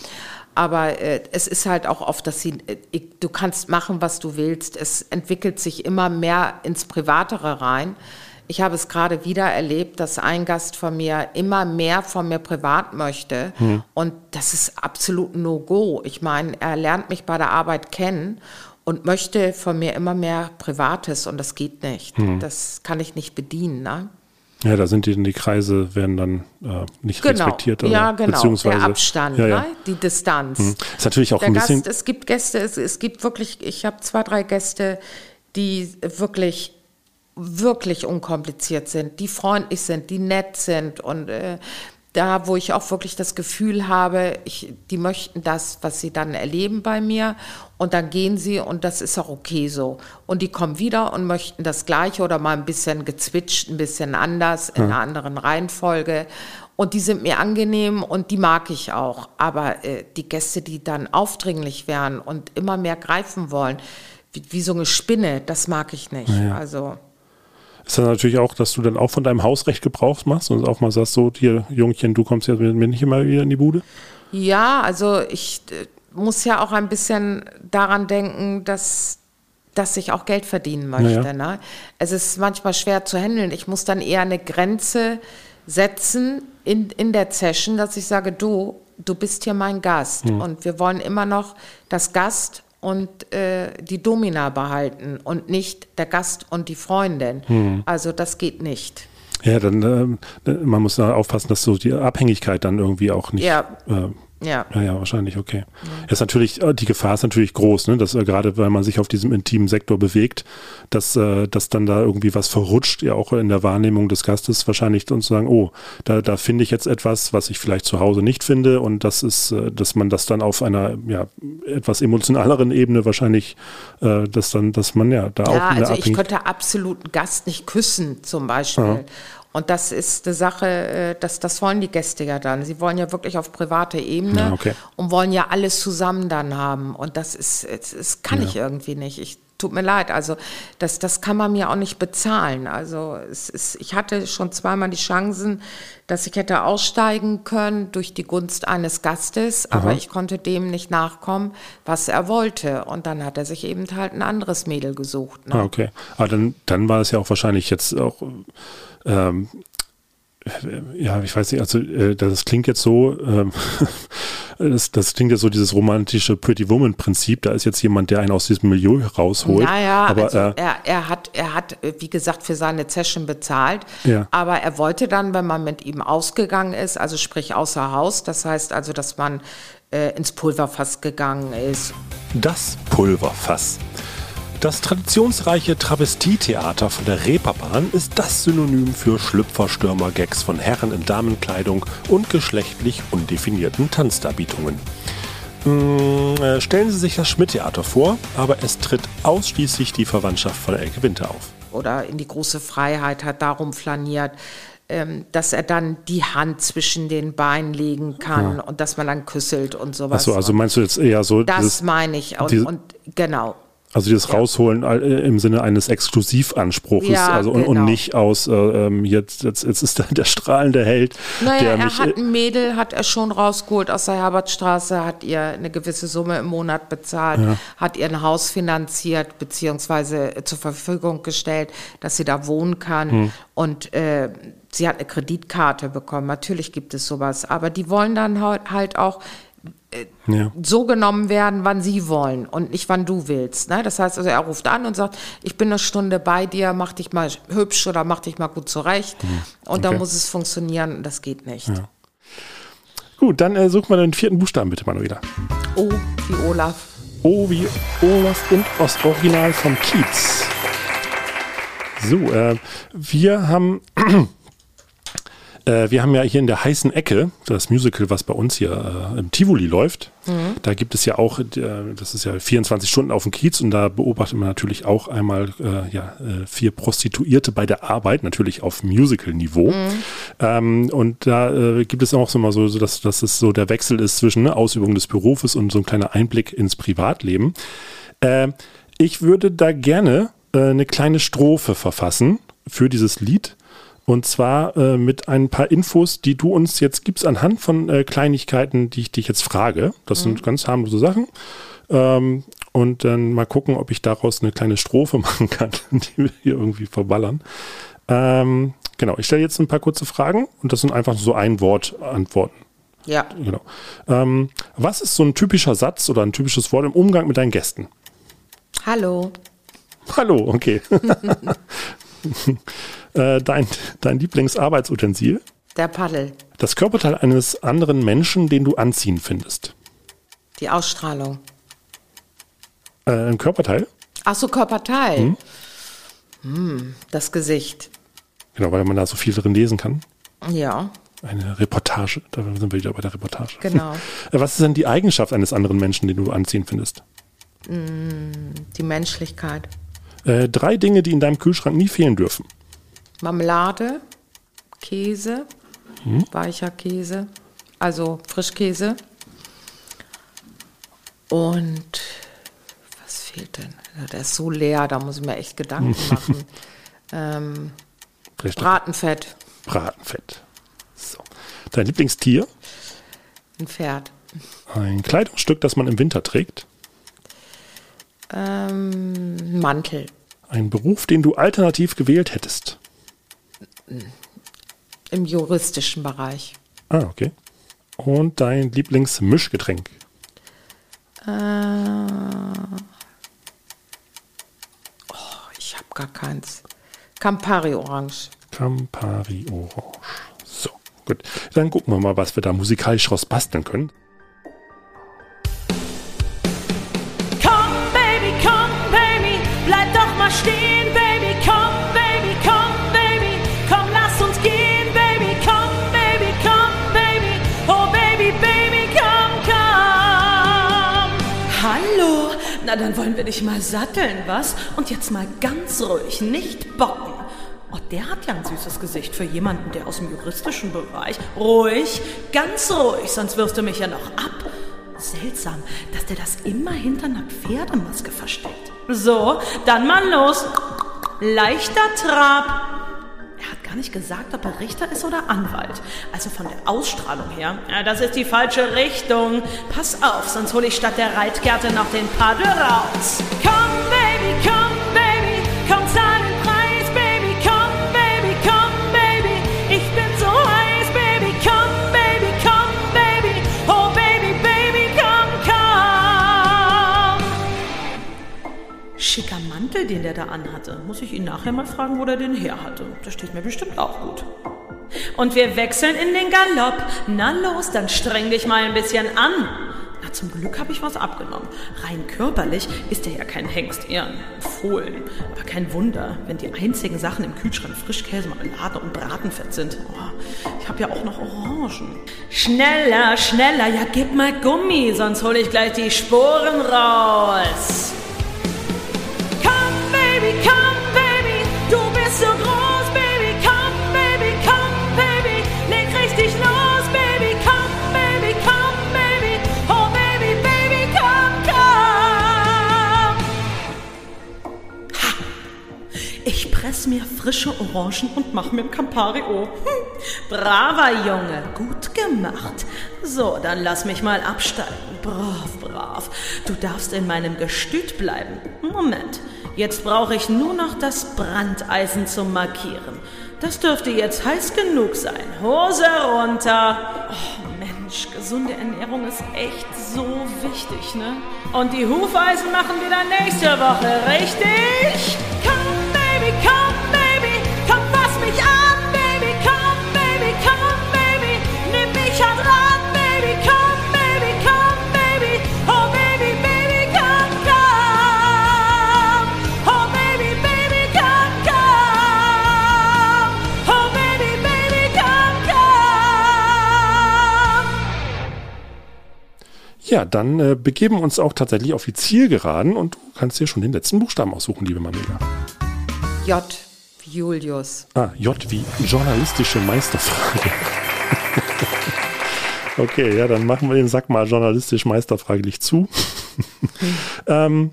Aber äh, es ist halt auch oft, dass sie, äh, du kannst machen, was du willst. Es entwickelt sich immer mehr ins Privatere rein. Ich habe es gerade wieder erlebt, dass ein Gast von mir immer mehr von mir privat möchte. Hm. Und das ist absolut No-Go. Ich meine, er lernt mich bei der Arbeit kennen und möchte von mir immer mehr Privates und das geht nicht. Hm. Das kann ich nicht bedienen. Ne? Ja, da sind die, die Kreise werden dann äh, nicht genau. respektiert. Oder, ja, genau. Beziehungsweise, der Abstand, ja, ja. Ne? die Distanz. Hm. Ist natürlich auch der ein bisschen. Gast, es gibt Gäste, es, es gibt wirklich, ich habe zwei, drei Gäste, die wirklich wirklich unkompliziert sind, die freundlich sind, die nett sind und äh, da, wo ich auch wirklich das Gefühl habe, ich, die möchten das, was sie dann erleben bei mir und dann gehen sie und das ist auch okay so. Und die kommen wieder und möchten das Gleiche oder mal ein bisschen gezwitscht, ein bisschen anders, in einer anderen Reihenfolge. Und die sind mir angenehm und die mag ich auch. Aber äh, die Gäste, die dann aufdringlich werden und immer mehr greifen wollen, wie, wie so eine Spinne, das mag ich nicht. Ja. Also ist dann natürlich auch, dass du dann auch von deinem Hausrecht Gebrauch machst und auch mal sagst, so, hier, Jungchen, du kommst jetzt mit mir nicht immer wieder in die Bude? Ja, also ich äh, muss ja auch ein bisschen daran denken, dass dass ich auch Geld verdienen möchte. Ja. Ne? Es ist manchmal schwer zu handeln. Ich muss dann eher eine Grenze setzen in, in der Session, dass ich sage, du, du bist hier mein Gast. Hm. Und wir wollen immer noch das Gast und äh, die Domina behalten und nicht der Gast und die Freundin. Hm. Also das geht nicht. Ja, dann äh, man muss da aufpassen, dass so die Abhängigkeit dann irgendwie auch nicht ja. äh, ja. Ja, ja, wahrscheinlich, okay. Ja. Ist natürlich, äh, die Gefahr ist natürlich groß, ne? dass äh, gerade weil man sich auf diesem intimen Sektor bewegt, dass, äh, dass dann da irgendwie was verrutscht, ja auch in der Wahrnehmung des Gastes wahrscheinlich und zu sagen, oh, da, da finde ich jetzt etwas, was ich vielleicht zu Hause nicht finde und das ist, äh, dass man das dann auf einer ja, etwas emotionaleren Ebene wahrscheinlich, äh, dass dann, dass man ja da ja, auch. Also ich könnte absolut einen Gast nicht küssen, zum Beispiel. Ja. Und das ist eine Sache, äh, das, das wollen die Gäste ja dann. Sie wollen ja wirklich auf private Ebene ja, okay. und wollen ja alles zusammen dann haben. Und das ist, das kann ja. ich irgendwie nicht. Ich tut mir leid. Also das, das kann man mir auch nicht bezahlen. Also es ist, ich hatte schon zweimal die Chancen, dass ich hätte aussteigen können durch die Gunst eines Gastes, Aha. aber ich konnte dem nicht nachkommen, was er wollte. Und dann hat er sich eben halt ein anderes Mädel gesucht. Ne? Ah, okay. Aber dann, dann war es ja auch wahrscheinlich jetzt auch ähm, ja, ich weiß nicht, also äh, das klingt jetzt so, ähm, das, das klingt jetzt so dieses romantische Pretty Woman-Prinzip. Da ist jetzt jemand, der einen aus diesem Milieu rausholt. Naja, aber also, äh, er, er, hat, er hat, wie gesagt, für seine Session bezahlt. Ja. Aber er wollte dann, wenn man mit ihm ausgegangen ist, also sprich außer Haus, das heißt also, dass man äh, ins Pulverfass gegangen ist. Das Pulverfass. Das traditionsreiche Travestietheater von der Reeperbahn ist das Synonym für Schlüpferstürmer-Gags von Herren in Damenkleidung und geschlechtlich undefinierten Tanzdarbietungen. Hm, stellen Sie sich das Schmidt-Theater vor, aber es tritt ausschließlich die Verwandtschaft von Elke Winter auf. Oder in die große Freiheit hat darum flaniert, ähm, dass er dann die Hand zwischen den Beinen legen kann ja. und dass man dann küsselt und sowas. Achso, also meinst du jetzt eher so. Das meine ich. Und, und genau. Also dieses ja. Rausholen äh, im Sinne eines Exklusivanspruches, ja, also und, genau. und, nicht aus äh, ähm, jetzt, jetzt, jetzt ist da der strahlende Held. Naja, der er mich, hat ein Mädel, hat er schon rausgeholt aus der Herbertstraße, hat ihr eine gewisse Summe im Monat bezahlt, ja. hat ihr ein Haus finanziert beziehungsweise zur Verfügung gestellt, dass sie da wohnen kann hm. und äh, sie hat eine Kreditkarte bekommen. Natürlich gibt es sowas, aber die wollen dann halt auch ja. so genommen werden, wann sie wollen und nicht wann du willst. Ne? Das heißt also, er ruft an und sagt, ich bin eine Stunde bei dir, mach dich mal hübsch oder mach dich mal gut zurecht. Mhm. Und okay. dann muss es funktionieren. Das geht nicht. Ja. Gut, dann äh, suchen wir den vierten Buchstaben bitte, Manuela. O wie Olaf. O wie Olaf und Ostoriginal vom Kiez. So, äh, wir haben äh, wir haben ja hier in der heißen Ecke das Musical, was bei uns hier äh, im Tivoli läuft. Mhm. Da gibt es ja auch, äh, das ist ja 24 Stunden auf dem Kiez und da beobachtet man natürlich auch einmal äh, ja, äh, vier Prostituierte bei der Arbeit, natürlich auf Musical-Niveau. Mhm. Ähm, und da gibt es auch so mal so, so dass, dass es so der Wechsel ist zwischen ne, Ausübung des Berufes und so ein kleiner Einblick ins Privatleben. ich würde da gerne eine kleine Strophe verfassen für dieses Lied und zwar äh, mit ein paar Infos, die du uns jetzt gibst anhand von äh, Kleinigkeiten, die ich dich jetzt frage. Das mhm. sind ganz harmlose Sachen. Ähm, und dann mal gucken, ob ich daraus eine kleine Strophe machen kann, die wir hier irgendwie verballern. Ähm, genau, ich stelle jetzt ein paar kurze Fragen und das sind einfach so ein Wort Antworten. Ja. Genau. Ähm, was ist so ein typischer Satz oder ein typisches Wort im Umgang mit deinen Gästen? Hallo. Hallo, okay. Äh, dein, dein Lieblingsarbeitsutensil? Der Paddel. Das Körperteil eines anderen Menschen, den du anziehen findest? Die Ausstrahlung. Äh, ein Körperteil? Ach so, Körperteil. Hm? Hm, das Gesicht. Genau, weil man da so viel drin lesen kann. Ja. Eine Reportage, da sind wir wieder bei der Reportage. Genau. Äh, was ist denn die Eigenschaft eines anderen Menschen, den du anziehen findest? Hm, die Menschlichkeit. Äh, drei Dinge, die in deinem Kühlschrank nie fehlen dürfen. Marmelade, Käse, hm? weicher Käse, also Frischkäse. Und was fehlt denn? Der ist so leer, da muss ich mir echt Gedanken machen. ähm, Bratenfett. Bratenfett. So. Dein Lieblingstier? Ein Pferd. Ein Kleidungsstück, das man im Winter trägt? Ähm, Mantel. Ein Beruf, den du alternativ gewählt hättest? Im juristischen Bereich. Ah, okay. Und dein Lieblingsmischgetränk? Äh, oh, ich habe gar keins. Campari Orange. Campari Orange. So, gut. Dann gucken wir mal, was wir da musikalisch raus basteln können. Komm, Baby, komm, Baby, bleib doch mal stehen, Dann wollen wir dich mal satteln, was? Und jetzt mal ganz ruhig, nicht bocken. Oh, der hat ja ein süßes Gesicht für jemanden, der aus dem juristischen Bereich. Ruhig, ganz ruhig, sonst wirst du mich ja noch ab. Seltsam, dass der das immer hinter einer Pferdemaske versteckt. So, dann mal los. Leichter Trab gar nicht gesagt, ob er Richter ist oder Anwalt. Also von der Ausstrahlung her. Ja, das ist die falsche Richtung. Pass auf, sonst hole ich statt der Reitgerte noch den Paddel raus. Komm, Baby, komm, Baby, komm, zahl Mantel, den der da anhatte. Muss ich ihn nachher mal fragen, wo der den her hatte. Das steht mir bestimmt auch gut. Und wir wechseln in den Galopp. Na los, dann streng dich mal ein bisschen an. Na, zum Glück habe ich was abgenommen. Rein körperlich ist er ja kein Hengst, eher ein Fohlen. Aber kein Wunder, wenn die einzigen Sachen im Kühlschrank Frischkäse, Marmelade und Bratenfett sind. Oh, ich habe ja auch noch Orangen. Schneller, schneller, ja gib mal Gummi, sonst hole ich gleich die Sporen raus. Mir frische Orangen und mach mir Campari O. Hm. Braver Junge, gut gemacht. So, dann lass mich mal absteigen. Brav, brav. Du darfst in meinem Gestüt bleiben. Moment. Jetzt brauche ich nur noch das Brandeisen zum Markieren. Das dürfte jetzt heiß genug sein. Hose runter. Oh Mensch, gesunde Ernährung ist echt so wichtig, ne? Und die Hufeisen machen wieder nächste Woche, richtig? Komm, Baby, komm, Ja, dann äh, begeben wir uns auch tatsächlich auf die Zielgeraden und du kannst dir schon den letzten Buchstaben aussuchen, liebe Manuela. J Julius. Ah, J wie journalistische Meisterfrage. okay, ja, dann machen wir den Sack mal journalistisch meisterfraglich zu. ähm,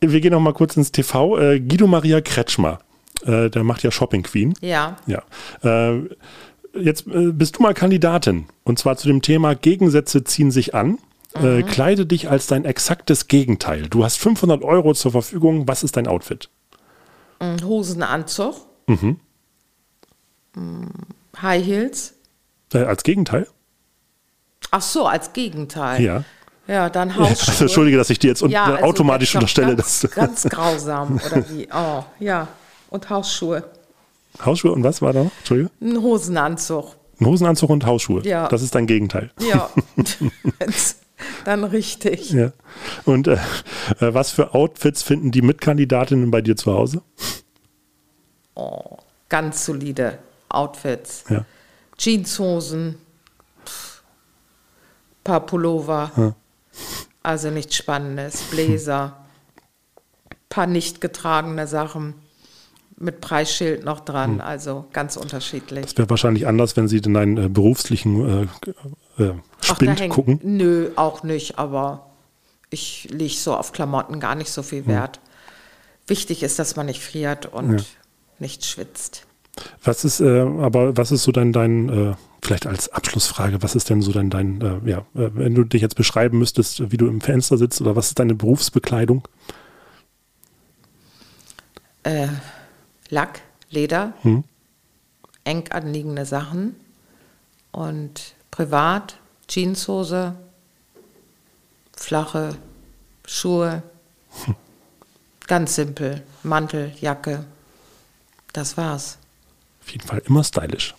wir gehen noch mal kurz ins TV. Äh, Guido Maria Kretschmer, äh, der macht ja Shopping Queen. Ja. Ja. Äh, jetzt äh, bist du mal Kandidatin. Und zwar zu dem Thema Gegensätze ziehen sich an. Äh, kleide dich als dein exaktes Gegenteil. Du hast 500 Euro zur Verfügung. Was ist dein Outfit? Ein Hosenanzug. Mm, High Heels. Äh, als Gegenteil? Ach so, als Gegenteil. Ja. Ja, dann Hausschuhe. Also, Entschuldige, dass ich dir jetzt Ja, also automatisch unterstelle, ganz, dass ganz grausam oder wie? Oh, ja. Und Hausschuhe. Hausschuhe und was war da noch? Entschuldige? Ein Hosenanzug. Ein Hosenanzug und Hausschuhe. Ja. Das ist dein Gegenteil. Ja. dann richtig. Ja. Und äh, äh, was für Outfits finden die Mitkandidatinnen bei dir zu Hause? Ganz solide Outfits. Ja. Jeanshosen, paar Pullover. Also nichts Spannendes. Bläser, paar nicht getragene Sachen mit Preisschild noch dran. Also ganz unterschiedlich. Das wäre wahrscheinlich anders, wenn sie in deinen äh, beruflichen äh, äh, Ach, Spind hängt- gucken. Nö, auch nicht, aber ich lege so auf Klamotten gar nicht so viel Wert. Wichtig ist, dass man nicht friert und nicht schwitzt. Was ist, äh, aber was ist so dein, dein äh, vielleicht als Abschlussfrage, was ist denn so dein, dein äh, ja, wenn du dich jetzt beschreiben müsstest, wie du im Fenster sitzt oder was ist deine Berufsbekleidung? Äh, Lack, Leder, Hm. eng anliegende Sachen und privat Jeanshose, flache Schuhe, ganz simpel, Mantel, Jacke. Das war's. Auf jeden Fall immer stylisch.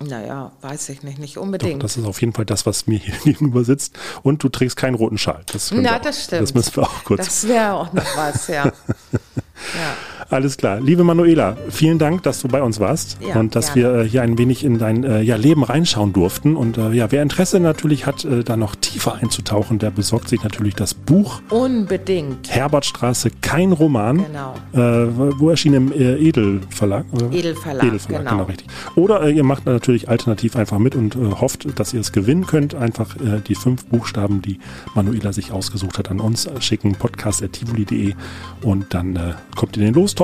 Naja, weiß ich nicht, nicht Doch, unbedingt. das ist auf jeden Fall das, was mir hier gegenüber sitzt. Und du trägst keinen roten Schal. Das Na, auch- das stimmt. Das müssen wir auch kurz. Das wäre auch noch was, ja. ja. Alles klar. Liebe Manuela, vielen Dank, dass du bei uns warst Ja, und dass gerne. wir äh, hier ein wenig in dein äh, ja, Leben reinschauen durften. Und äh, ja, wer Interesse natürlich hat, da noch tiefer einzutauchen, der besorgt sich natürlich das Buch Unbedingt. Herbertstraße, kein Roman. Genau. Wo erschien im Edelverlag? Edelverlag, Edelverlag, genau. genau. richtig. Oder ihr macht natürlich alternativ einfach mit und hofft, dass ihr es gewinnen könnt. Einfach die fünf Buchstaben, die Manuela sich ausgesucht hat, an uns schicken, podcast.tivoli.de und dann kommt ihr in den Lostopf.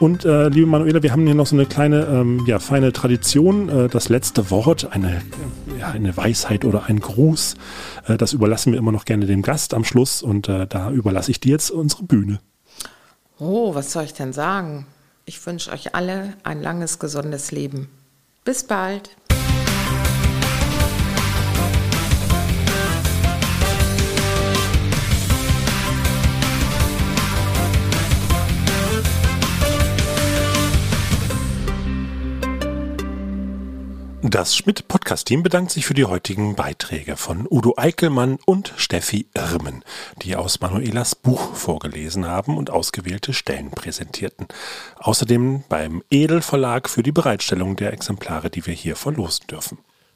Und äh, liebe Manuela, wir haben hier noch so eine kleine, ähm, ja, feine Tradition. Äh, das letzte Wort, eine, ja, eine Weisheit oder ein Gruß, äh, das überlassen wir immer noch gerne dem Gast am Schluss und äh, da überlasse ich dir jetzt unsere Bühne. Oh, was soll ich denn sagen? Ich wünsche euch alle ein langes, gesundes Leben. Bis bald. Das Schmidt-Podcast-Team bedankt sich für die heutigen Beiträge von Udo Eickelmann und Steffi Irmen, die aus Manuelas Buch vorgelesen haben und ausgewählte Stellen präsentierten. Außerdem beim Edel Verlag für die Bereitstellung der Exemplare, die wir hier verlosen dürfen.